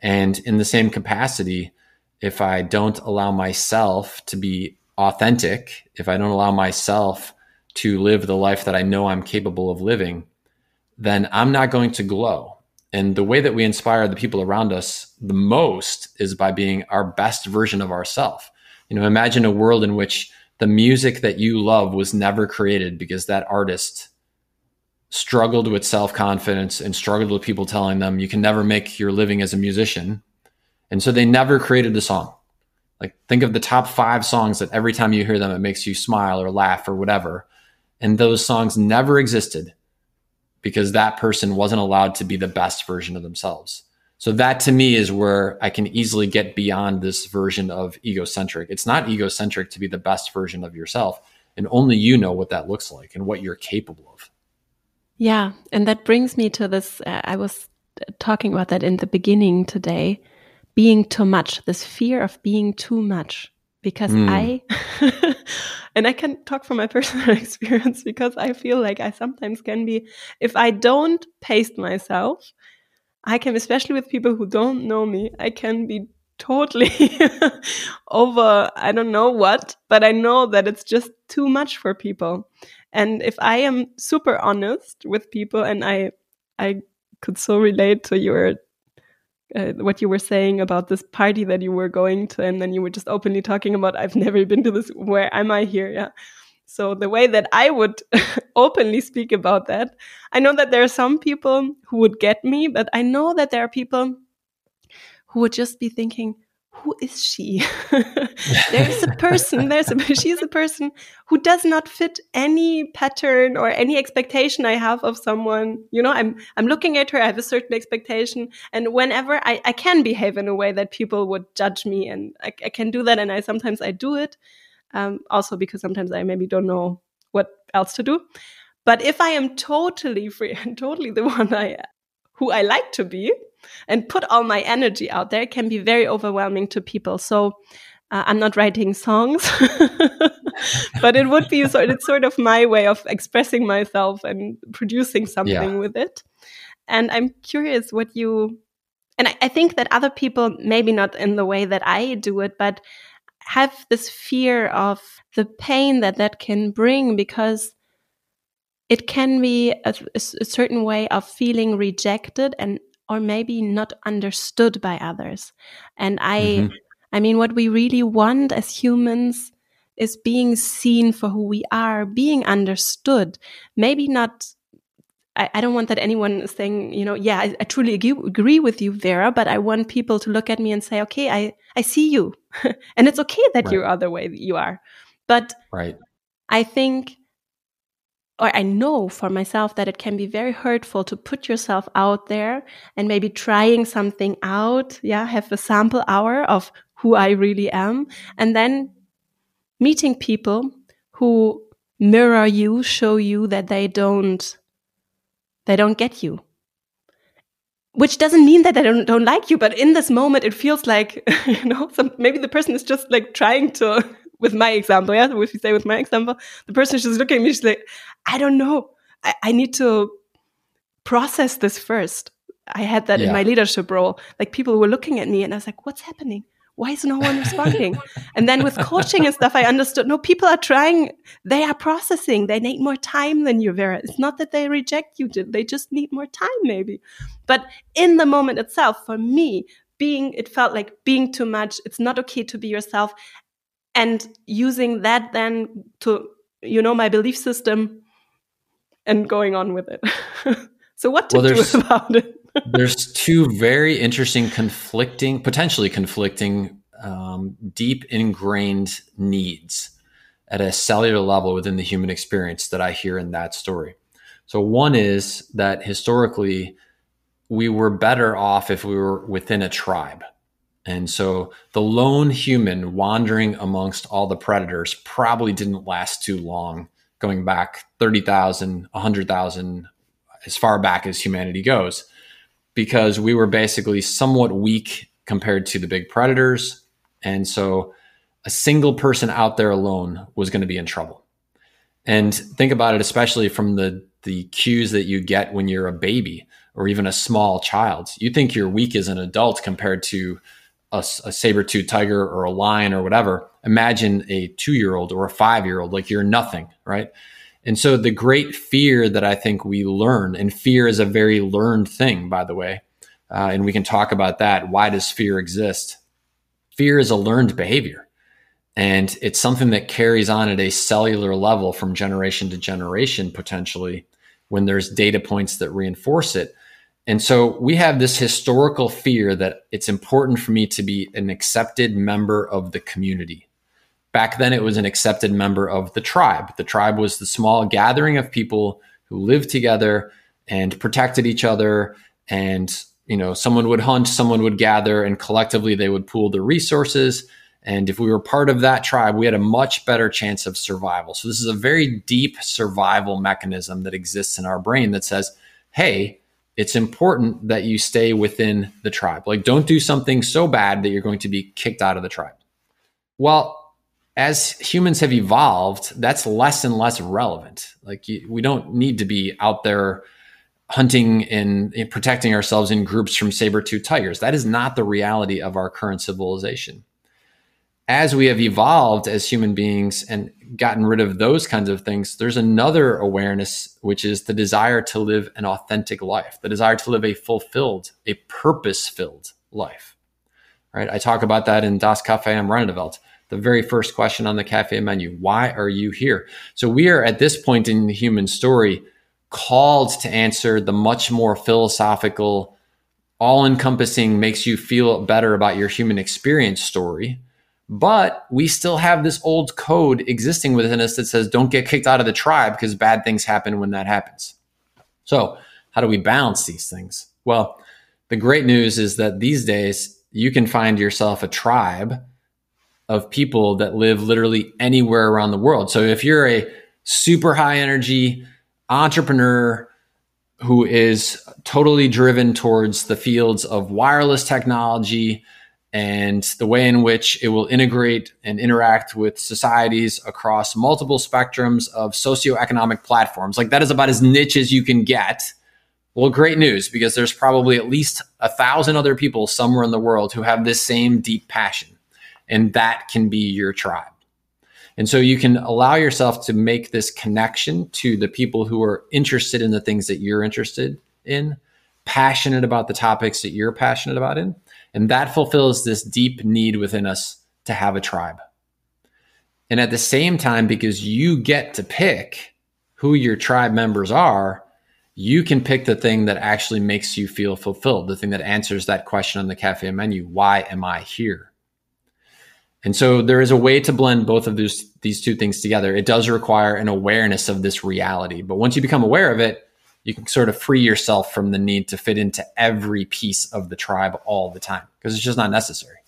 And in the same capacity, if I don't allow myself to be authentic, if I don't allow myself to live the life that I know I'm capable of living, then I'm not going to glow. And the way that we inspire the people around us the most is by being our best version of ourselves. You know, imagine a world in which the music that you love was never created because that artist struggled with self confidence and struggled with people telling them you can never make your living as a musician. And so they never created the song. Like, think of the top five songs that every time you hear them, it makes you smile or laugh or whatever. And those songs never existed because that person wasn't allowed to be the best version of themselves. So that to me is where I can easily get beyond this version of egocentric. It's not egocentric to be the best version of yourself, and only you know what that looks like and what you're capable of. Yeah, and that brings me to this. Uh, I was talking about that in the beginning today being too much, this fear of being too much. Because mm. I, [LAUGHS] and I can talk from my [LAUGHS] personal [LAUGHS] experience because I feel like I sometimes can be, if I don't pace myself, I can, especially with people who don't know me, I can be totally over I don't know what, but I know that it's just too much for people. And if I am super honest with people and I I could so relate to your uh, what you were saying about this party that you were going to and then you were just openly talking about I've never been to this. Where am I here? Yeah. So the way that I would [LAUGHS] openly speak about that I know that there are some people who would get me but I know that there are people who would just be thinking who is she? [LAUGHS] [LAUGHS] there's a person, there's a, [LAUGHS] she's a person who does not fit any pattern or any expectation I have of someone. You know, I'm, I'm looking at her, I have a certain expectation. And whenever I, I can behave in a way that people would judge me and I, I can do that. And I sometimes I do it. Um, also because sometimes I maybe don't know what else to do. But if I am totally free and totally the one I, who I like to be, and put all my energy out there can be very overwhelming to people. So uh, I'm not writing songs, [LAUGHS] but it would be sort. It's sort of my way of expressing myself and producing something yeah. with it. And I'm curious what you, and I, I think that other people, maybe not in the way that I do it, but have this fear of the pain that that can bring because it can be a, a, certain way of feeling rejected and or maybe not understood by others. And I, mm-hmm. I mean, what we really want as humans is being seen for who we are, being understood. Maybe not. I, I don't want that anyone is saying, you know, yeah, I, I truly agree, agree with you, Vera, but I want people to look at me and say, okay, I, I see you. [LAUGHS] and it's okay that right. you're other way you are. But right. I think or I know for myself that it can be very hurtful to put yourself out there and maybe trying something out. Yeah, have a sample hour of who I really am. And then meeting people who mirror you, show you that they don't, they don't get you. Which doesn't mean that they don't, don't like you, but in this moment, it feels like, [LAUGHS] you know, some, maybe the person is just like trying to with my example, yeah, if you say with my example, the person is just looking at me, she's like, I don't know. I, I need to process this first. I had that yeah. in my leadership role. Like people were looking at me and I was like, what's happening? Why is no one responding? [LAUGHS] and then with coaching and stuff, I understood no, people are trying, they are processing, they need more time than you, Vera. It's not that they reject you, they just need more time, maybe. But in the moment itself, for me, being, it felt like being too much. It's not okay to be yourself and using that then to you know my belief system and going on with it. [LAUGHS] So what to well, do [LAUGHS] about it? there's two very interesting conflicting potentially conflicting um, deep ingrained needs at a cellular level within the human experience that i hear in that story. So one is that historically we were better off if we were within a tribe and so the lone human wandering amongst all the predators probably didn't last too long, going back 30,000, 100,000, as far back as humanity goes, because we were basically somewhat weak compared to the big predators. And so a single person out there alone was going to be in trouble. And think about it, especially from the, the cues that you get when you're a baby or even a small child. You think you're weak as an adult compared to a, a saber-tooth tiger or a lion or whatever imagine a two-year-old or a five-year-old like you're nothing right? And so the great fear that i think we learn and fear is a very learned thing by the way uh, and we can talk about that. Why does fear exist? Fear is a learned behavior and it's something that carries on at a cellular level from generation to generation potentially when there's data points that reinforce it and so we have this historical fear that it's important for me to be an accepted member of the community. Back then, it was an accepted member of the tribe. The tribe was the small gathering of people who lived together and protected each other. And, you know, someone would hunt, someone would gather, and collectively they would pool the resources. And if we were part of that tribe, we had a much better chance of survival. So, this is a very deep survival mechanism that exists in our brain that says, hey, it's important that you stay within the tribe. Like, don't do something so bad that you're going to be kicked out of the tribe. Well, as humans have evolved, that's less and less relevant. Like, we don't need to be out there hunting and protecting ourselves in groups from saber-toothed tigers. That is not the reality of our current civilization. As we have evolved as human beings and gotten rid of those kinds of things, there's another awareness, which is the desire to live an authentic life, the desire to live a fulfilled, a purpose filled life. Right? I talk about that in Das Cafe am Rande the very first question on the cafe menu why are you here so we are at this point in the human story called to answer the much more philosophical all encompassing makes you feel better about your human experience story but we still have this old code existing within us that says don't get kicked out of the tribe because bad things happen when that happens so how do we balance these things well the great news is that these days you can find yourself a tribe of people that live literally anywhere around the world. So if you're a super high energy entrepreneur who is totally driven towards the fields of wireless technology and the way in which it will integrate and interact with societies across multiple spectrums of socioeconomic platforms. Like that is about as niche as you can get. Well, great news because there's probably at least a thousand other people somewhere in the world who have this same deep passion and that can be your tribe. And so you can allow yourself to make this connection to the people who are interested in the things that you're interested in, passionate about the topics that you're passionate about in, and that fulfills this deep need within us to have a tribe. And at the same time because you get to pick who your tribe members are, you can pick the thing that actually makes you feel fulfilled, the thing that answers that question on the cafe menu, why am I here? And so there is a way to blend both of these these two things together. It does require an awareness of this reality, but once you become aware of it, you can sort of free yourself from the need to fit into every piece of the tribe all the time because it's just not necessary.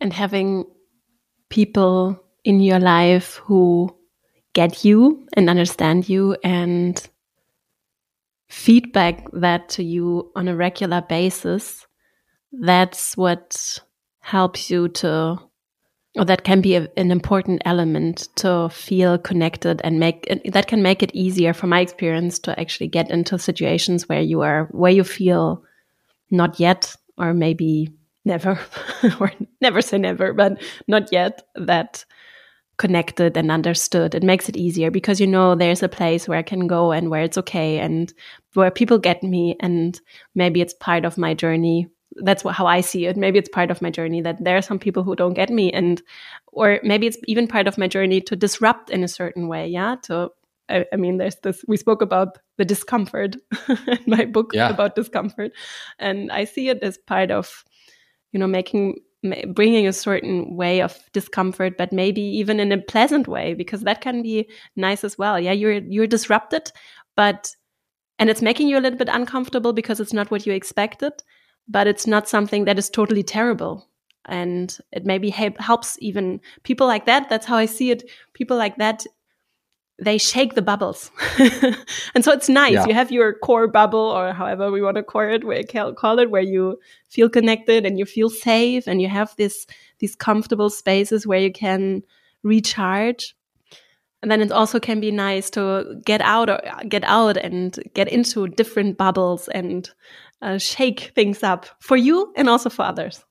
And having people in your life who get you and understand you and feedback that to you on a regular basis, that's what helps you to or that can be a, an important element to feel connected and make that can make it easier from my experience to actually get into situations where you are where you feel not yet or maybe never [LAUGHS] or never say never but not yet that connected and understood. It makes it easier because you know there's a place where i can go and where it's okay and where people get me and maybe it's part of my journey that's what, how I see it. Maybe it's part of my journey that there are some people who don't get me, and or maybe it's even part of my journey to disrupt in a certain way. Yeah, to I, I mean, there's this. We spoke about the discomfort [LAUGHS] in my book yeah. about discomfort, and I see it as part of, you know, making bringing a certain way of discomfort but maybe even in a pleasant way because that can be nice as well yeah you're you're disrupted but and it's making you a little bit uncomfortable because it's not what you expected but it's not something that is totally terrible. And it maybe helps even people like that. That's how I see it. People like that, they shake the bubbles. [LAUGHS] and so it's nice. Yeah. You have your core bubble, or however we want to call it, where call it, where you feel connected and you feel safe, and you have this these comfortable spaces where you can recharge and then it also can be nice to get out or get out and get into different bubbles and uh, shake things up for you and also for others.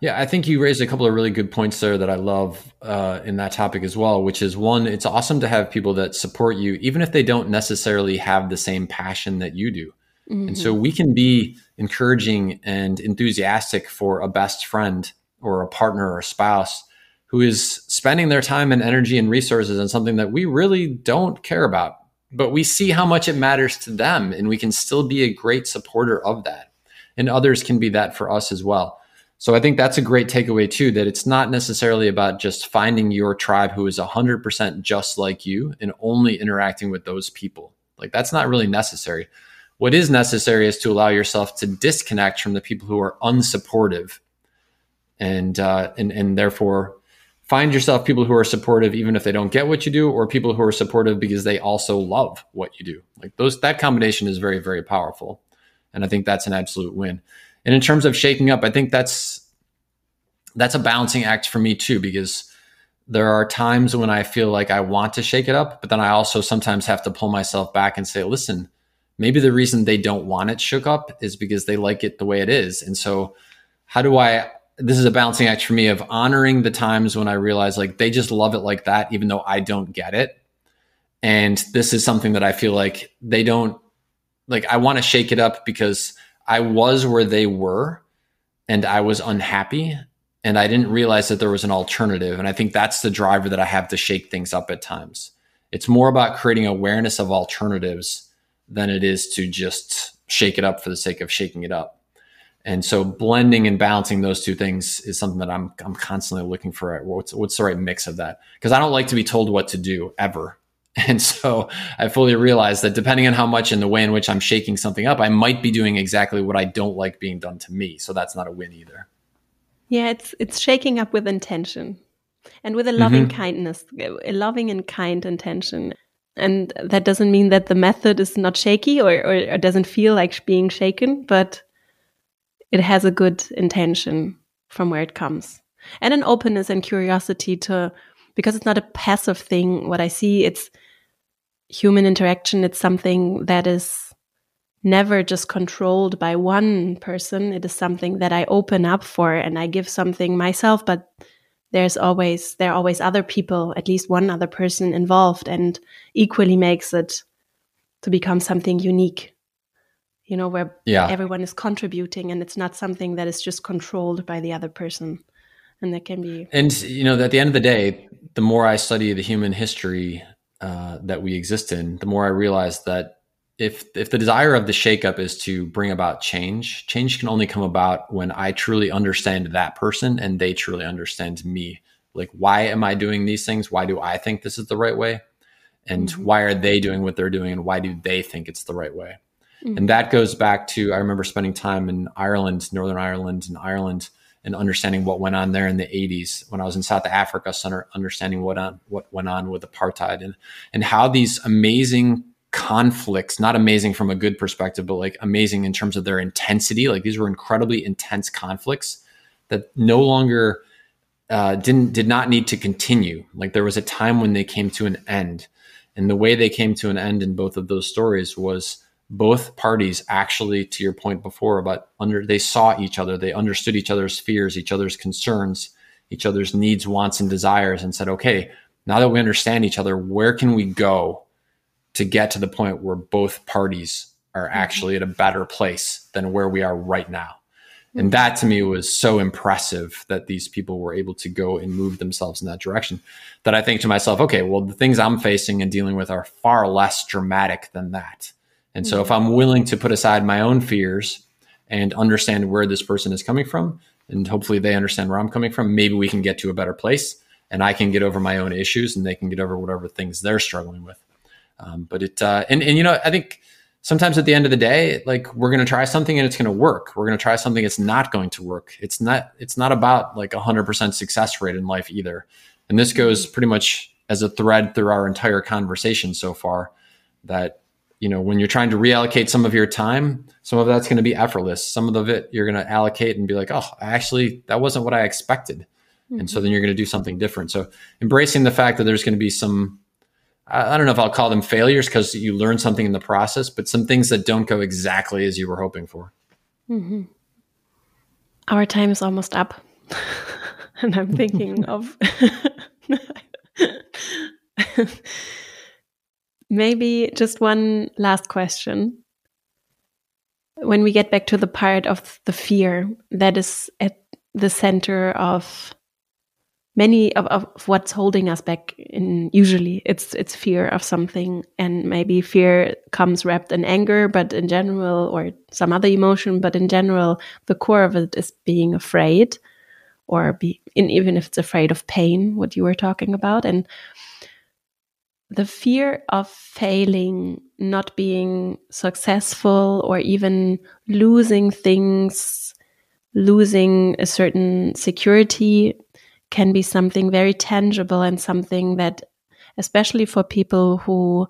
Yeah, I think you raised a couple of really good points there that I love uh, in that topic as well, which is one, it's awesome to have people that support you, even if they don't necessarily have the same passion that you do. Mm-hmm. And so mm-hmm. we can be encouraging and enthusiastic for a best friend or a partner or a spouse who is spending their time and energy and resources on something that we really don't care about but we see how much it matters to them and we can still be a great supporter of that. And others can be that for us as well. So i think that's a great takeaway too that it's not necessarily about just finding your tribe who is 100% just like you and only interacting with those people. Like that's not really necessary. What is necessary is to allow yourself to disconnect from the people who are unsupportive and uh, and and therefore find yourself people who are supportive even if they don't get what you do or people who are supportive because they also love what you do like those that combination is very very powerful and i think that's an absolute win and in terms of shaking up i think that's that's a balancing act for me too because there are times when i feel like i want to shake it up but then i also sometimes have to pull myself back and say listen maybe the reason they don't want it shook up is because they like it the way it is. And so, how do I? This is a balancing act for me of honoring the times when I realize like they just love it like that, even though I don't get it. And this is something that I feel like they don't like. I want to shake it up because I was where they were and I was unhappy and I didn't realize that there was an alternative. And I think that's the driver that I have to shake things up at times. It's more about creating awareness of alternatives than it is to just shake it up for the sake of shaking it up. And so blending and balancing those two things is something that I'm I'm constantly looking for. What's what's the right mix of that? Because I don't like to be told what to do ever. [LAUGHS] And so I fully realize that depending on how much and the way in which I'm shaking something up, I might be doing exactly what I don't like being done to me. So that's not a win either. Yeah, it's it's shaking up with intention and with a loving mm-hmm. kindness, a loving and kind intention. And that doesn't mean that the method is not shaky or, or, or doesn't feel like being shaken, but it has a good intention from where it comes. And an openness and curiosity to, because it's not a passive thing. What I see, it's human interaction. It's something that is never just controlled by one person. It is something that I open up for and I give something myself, but there's always there are always other people, at least one other person involved, and equally makes it to become something unique. You know, where yeah. everyone is contributing and it's not something that is just controlled by the other person. And that can be And you know, at the end of the day, the more I study the human history uh, that we exist in, the more I realize that if if the desire of the shakeup is to bring about change, change can only come about when I truly understand that person and they truly understand me. Like, why am I doing these things? Why do I think this is the right way? And mm-hmm. why are they doing what they're doing? And why do they think it's the right way? Mm-hmm. And that goes back to I remember spending time in Ireland, Northern Ireland, and Ireland, and understanding what went on there in the 80s when I was in South Africa, center, understanding what on what went on with apartheid and and how these amazing conflicts, not amazing from a good perspective, but like amazing in terms of their intensity. Like these were incredibly intense conflicts that no longer uh, didn't did not need to continue. Like there was a time when they came to an end, and the way they came to an end in both of those stories was both parties actually, to your point before, about under they saw each other, they understood each other's fears, each other's concerns, each other's needs, wants, and desires, and said, okay, now that we understand each other, where can we go to get to the point where both parties are mm-hmm. actually at a better place than where we are right now. And mm-hmm. that to me was so impressive that these people were able to go and move themselves in that direction that I think to myself, okay, well, the things I'm facing and dealing with are far less dramatic than that. And so if mm-hmm. I'm willing to put aside my own fears and understand where this person is coming from, and hopefully they understand where I'm coming from, maybe we can get to a better place and I can get over my own issues and they can get over whatever things they're struggling with. Um, but it uh, and and you know I think sometimes at the end of the day, like we're going to try something and it's going to work. We're going to try something it's not going to work. It's not it's not about like a hundred percent success rate in life either. And this goes pretty much as a thread through our entire conversation so far. That you know when you're trying to reallocate some of your time, some of that's going to be effortless. Some of it you're going to allocate and be like, oh, actually that wasn't what I expected. Mm-hmm. And so then you're going to do something different. So embracing the fact that there's going to be some I don't know if I'll call them failures because you learn something in the process, but some things that don't go exactly as you were hoping for. Mm-hmm. Our time is almost up. [LAUGHS] and I'm thinking of [LAUGHS] [LAUGHS] maybe just one last question. When we get back to the part of the fear that is at the center of many of, of what's holding us back in usually it's it's fear of something and maybe fear comes wrapped in anger but in general or some other emotion but in general the core of it is being afraid or be in, even if it's afraid of pain what you were talking about and the fear of failing not being successful or even losing things losing a certain security can be something very tangible and something that, especially for people who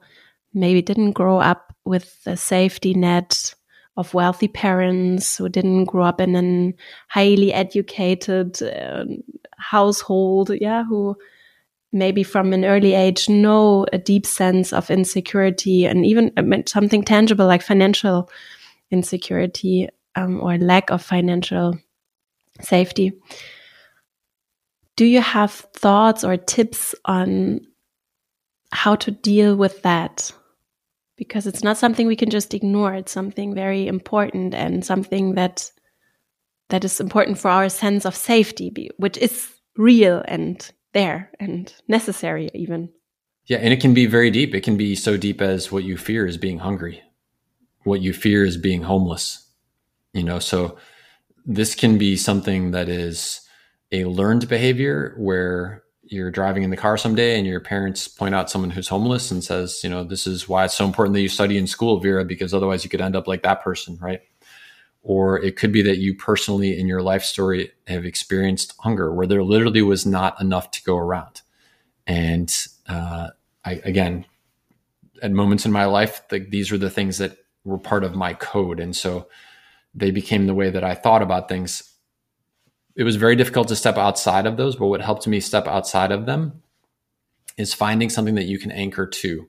maybe didn't grow up with a safety net of wealthy parents who didn't grow up in a highly educated uh, household, yeah, who maybe from an early age know a deep sense of insecurity and even something tangible like financial insecurity um, or lack of financial safety. Do you have thoughts or tips on how to deal with that? Because it's not something we can just ignore. It's something very important and something that that is important for our sense of safety, which is real and there and necessary even. Yeah, and it can be very deep. It can be so deep as what you fear is being hungry. What you fear is being homeless. You know, so this can be something that is a learned behavior where you're driving in the car someday and your parents point out someone who's homeless and says, you know, this is why it's so important that you study in school, Vera, because otherwise you could end up like that person, right? Or it could be that you personally in your life story have experienced hunger where there literally was not enough to go around. And uh, I, again, at moments in my life, these were the things that were part of my code. And so they became the way that I thought about things. It was very difficult to step outside of those, but what helped me step outside of them is finding something that you can anchor to.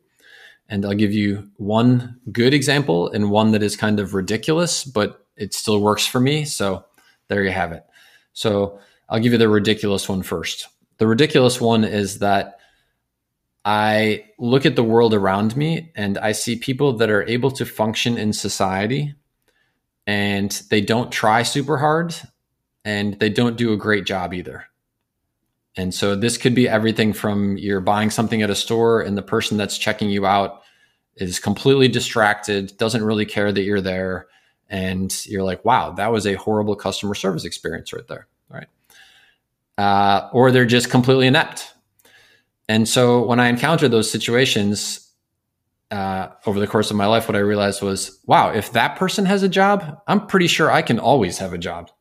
And I'll give you one good example and one that is kind of ridiculous, but it still works for me. So there you have it. So I'll give you the ridiculous one first. The ridiculous one is that I look at the world around me and I see people that are able to function in society and they don't try super hard and they don't do a great job either. And so this could be everything from you're buying something at a store and the person that's checking you out is completely distracted, doesn't really care that you're there. And you're like, wow, that was a horrible customer service experience right there. Right. Uh, or they're just completely inept. And so when I encountered those situations, uh, over the course of my life, what I realized was, wow, if that person has a job, I'm pretty sure I can always have a job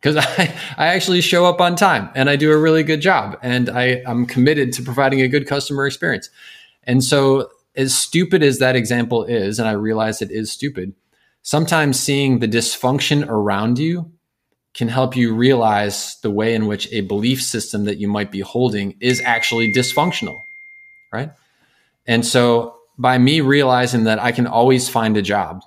because [LAUGHS] I, I actually show up on time and I do a really good job and I, I'm committed to providing a good customer experience. And so, as stupid as that example is, and I realize it is stupid, sometimes seeing the dysfunction around you can help you realize the way in which a belief system that you might be holding is actually dysfunctional, right? And so by me realizing that I can always find a job,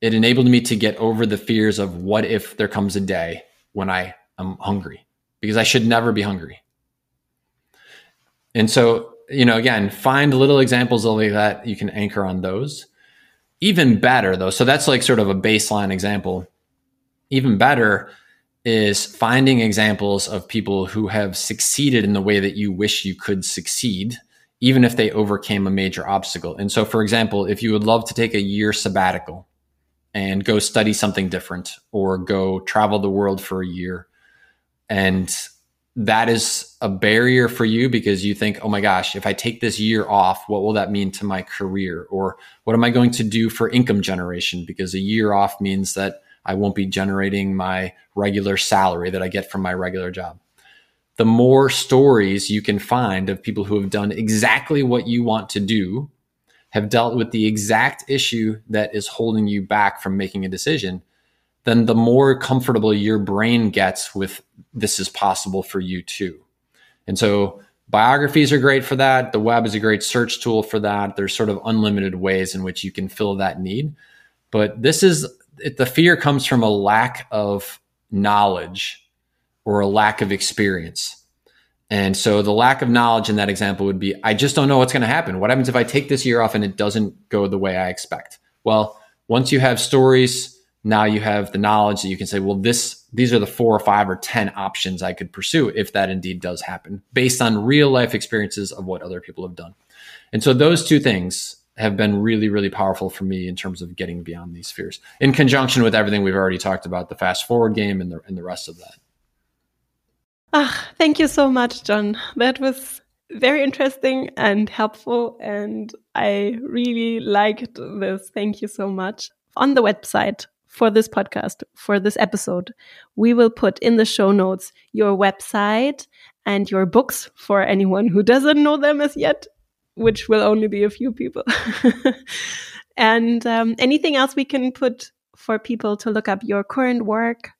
it enabled me to get over the fears of what if there comes a day when I am hungry because I should never be hungry. And so, you know, again, find little examples like that. You can anchor on those. Even better, though, so that's like sort of a baseline example. Even better is finding examples of people who have succeeded in the way that you wish you could succeed even if they overcame a major obstacle. And so, for example, if you would love to take a year sabbatical and go study something different or go travel the world for a year, and that is a barrier for you because you think, oh my gosh, if I take this year off, what will that mean to my career? Or what am I going to do for income generation? Because a year off means that I won't be generating my regular salary that I get from my regular job the more stories you can find of people who have done exactly what you want to do, have dealt with the exact issue that is holding you back from making a decision, then the more comfortable your brain gets with this is possible for you too. And so biographies are great for that. The web is a great search tool for that. There's sort of unlimited ways in which you can fill that need. But this is the fear comes from a lack of knowledge or a lack of experience. And so the lack of knowledge in that example would be I just don't know what's going to happen. What happens if I take this year off and it doesn't go the way I expect? Well, once you have stories, now you have the knowledge that you can say, well, this these are the four or five or 10 options I could pursue if that indeed does happen based on real life experiences of what other people have done. And so those two things have been really, really powerful for me in terms of getting beyond these fears in conjunction with everything we've already talked about, the fast forward game and the, and the rest of that. Ah, thank you so much, John. That was very interesting and helpful, and I really liked this. Thank you so much. On the website for this podcast, for this episode, we will put in the show notes your website and your books for anyone who doesn't know them as yet, which will only be a few people. [LAUGHS] and um, anything else we can put for people to look up your current work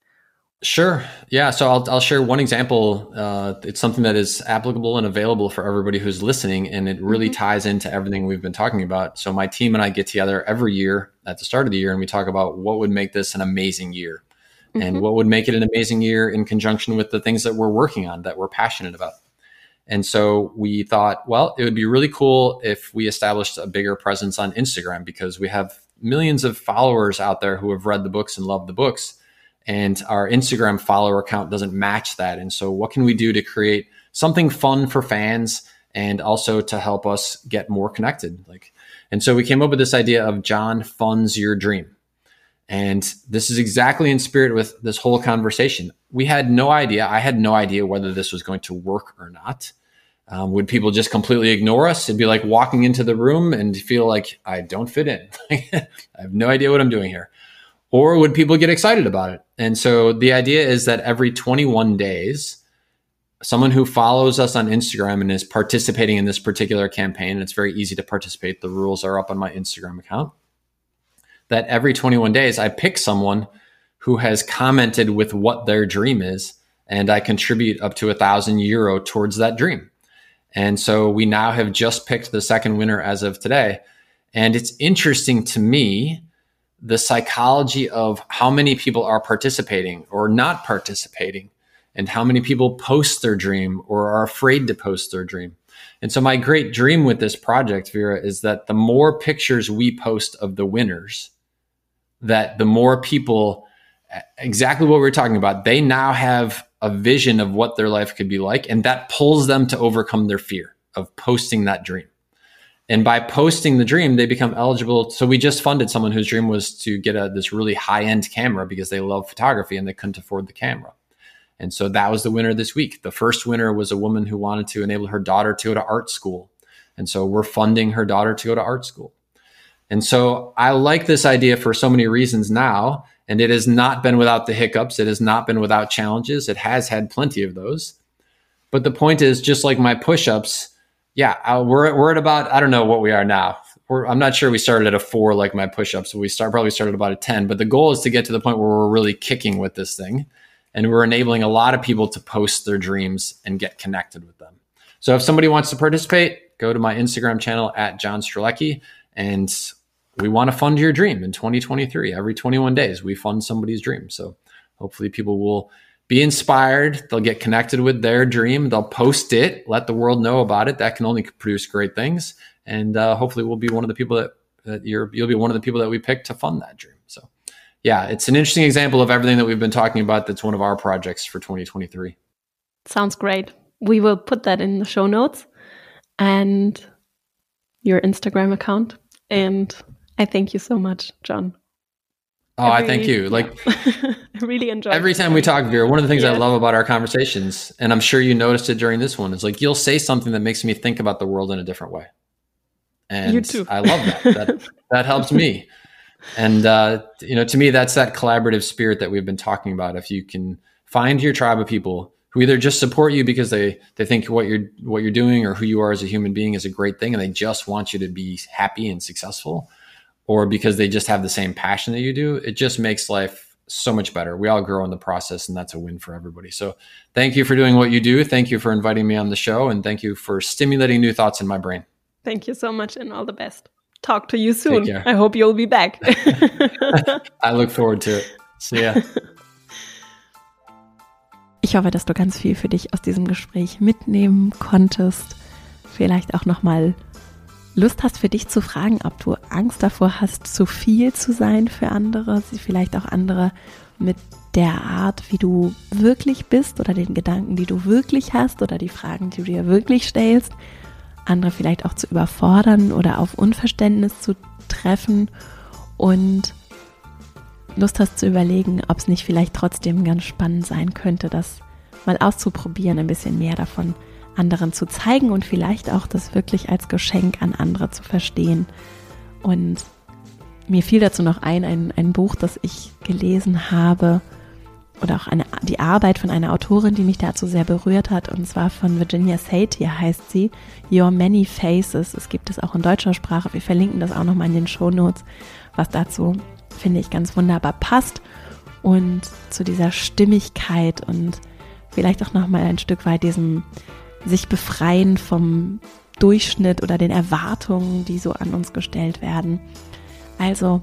Sure. Yeah. So I'll, I'll share one example. Uh, it's something that is applicable and available for everybody who's listening, and it really mm-hmm. ties into everything we've been talking about. So my team and I get together every year at the start of the year, and we talk about what would make this an amazing year, mm-hmm. and what would make it an amazing year in conjunction with the things that we're working on that we're passionate about. And so we thought, well, it would be really cool if we established a bigger presence on Instagram because we have millions of followers out there who have read the books and love the books and our Instagram follower count doesn't match that. And so, what can we do to create something fun for fans and also to help us get more connected? Like, and so we came up with this idea of John funds your dream. And this is exactly in spirit with this whole conversation. We had no idea. I had no idea whether this was going to work or not. Um, would people just completely ignore us? It'd be like walking into the room and feel like I don't fit in. [LAUGHS] I have no idea what I'm doing here or would people get excited about it? And so the idea is that every 21 days, someone who follows us on Instagram and is participating in this particular campaign, and it's very easy to participate. The rules are up on my Instagram account. That every 21 days, I pick someone who has commented with what their dream is, and I contribute up to a thousand euro towards that dream. And so we now have just picked the second winner as of today. And it's interesting to me the psychology of how many people are participating or not participating and how many people post their dream or are afraid to post their dream. And so my great dream with this project, Vera, is that the more pictures we post of the winners, that the more people, exactly what we we're talking about, they now have a vision of what their life could be like. And that pulls them to overcome their fear of posting that dream. And by posting the dream, they become eligible. So we just funded someone whose dream was to get a, this really high end camera because they love photography and they couldn't afford the camera. And so that was the winner this week. The first winner was a woman who wanted to enable her daughter to go to art school. And so we're funding her daughter to go to art school. And so I like this idea for so many reasons now. And it has not been without the hiccups. It has not been without challenges. It has had plenty of those. But the point is, just like my push ups, yeah, uh, we're we're at about I don't know what we are now. We're, I'm not sure we started at a four like my push-ups. We start probably started about a ten, but the goal is to get to the point where we're really kicking with this thing, and we're enabling a lot of people to post their dreams and get connected with them. So if somebody wants to participate, go to my Instagram channel at John Strelecky, and we want to fund your dream in 2023. Every 21 days, we fund somebody's dream. So hopefully, people will be inspired. They'll get connected with their dream. They'll post it, let the world know about it. That can only produce great things. And uh, hopefully, we'll be one of the people that, that you're. You'll be one of the people that we pick to fund that dream. So, yeah, it's an interesting example of everything that we've been talking about. That's one of our projects for 2023. Sounds great. We will put that in the show notes and your Instagram account. And I thank you so much, John. Oh, every, I thank you. Yeah. Like, [LAUGHS] I really enjoy. Every time we talk, Vera, one of the things I love about our conversations, and I'm sure you noticed it during this one, is like you'll say something that makes me think about the world in a different way, and you too. I love that. that [LAUGHS] that helps me, and uh, you know, to me, that's that collaborative spirit that we've been talking about. If you can find your tribe of people who either just support you because they they think what you're what you're doing or who you are as a human being is a great thing, and they just want you to be happy and successful or because they just have the same passion that you do, it just makes life so much better. We all grow in the process, and that's a win for everybody. So, thank you for doing what you do. Thank you for inviting me on the show, and thank you for stimulating new thoughts in my brain. Thank you so much, and all the best. Talk to you soon. I hope you'll be back. [LAUGHS] [LAUGHS] I look forward to it. See ya. [LAUGHS] Ich hoffe, dass du ganz viel für dich aus diesem Gespräch mitnehmen konntest. Vielleicht auch nochmal Lust hast für dich zu fragen, ob du Angst davor hast, zu viel zu sein für andere, vielleicht auch andere mit der Art, wie du wirklich bist oder den Gedanken, die du wirklich hast oder die Fragen, die du dir wirklich stellst, andere vielleicht auch zu überfordern oder auf Unverständnis zu treffen und Lust hast zu überlegen, ob es nicht vielleicht trotzdem ganz spannend sein könnte, das mal auszuprobieren, ein bisschen mehr davon anderen zu zeigen und vielleicht auch das wirklich als Geschenk an andere zu verstehen. Und mir fiel dazu noch ein, ein, ein Buch, das ich gelesen habe oder auch eine, die Arbeit von einer Autorin, die mich dazu sehr berührt hat, und zwar von Virginia Satir heißt sie, Your Many Faces. Es gibt es auch in deutscher Sprache. Wir verlinken das auch nochmal in den Show Notes, was dazu, finde ich, ganz wunderbar passt. und zu dieser Stimmigkeit und vielleicht auch nochmal ein Stück weit diesem sich befreien vom Durchschnitt oder den Erwartungen, die so an uns gestellt werden. Also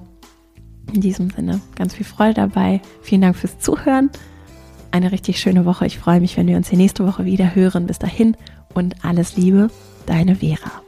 in diesem Sinne ganz viel Freude dabei. Vielen Dank fürs Zuhören. Eine richtig schöne Woche. Ich freue mich, wenn wir uns hier nächste Woche wieder hören. Bis dahin und alles Liebe, deine Vera.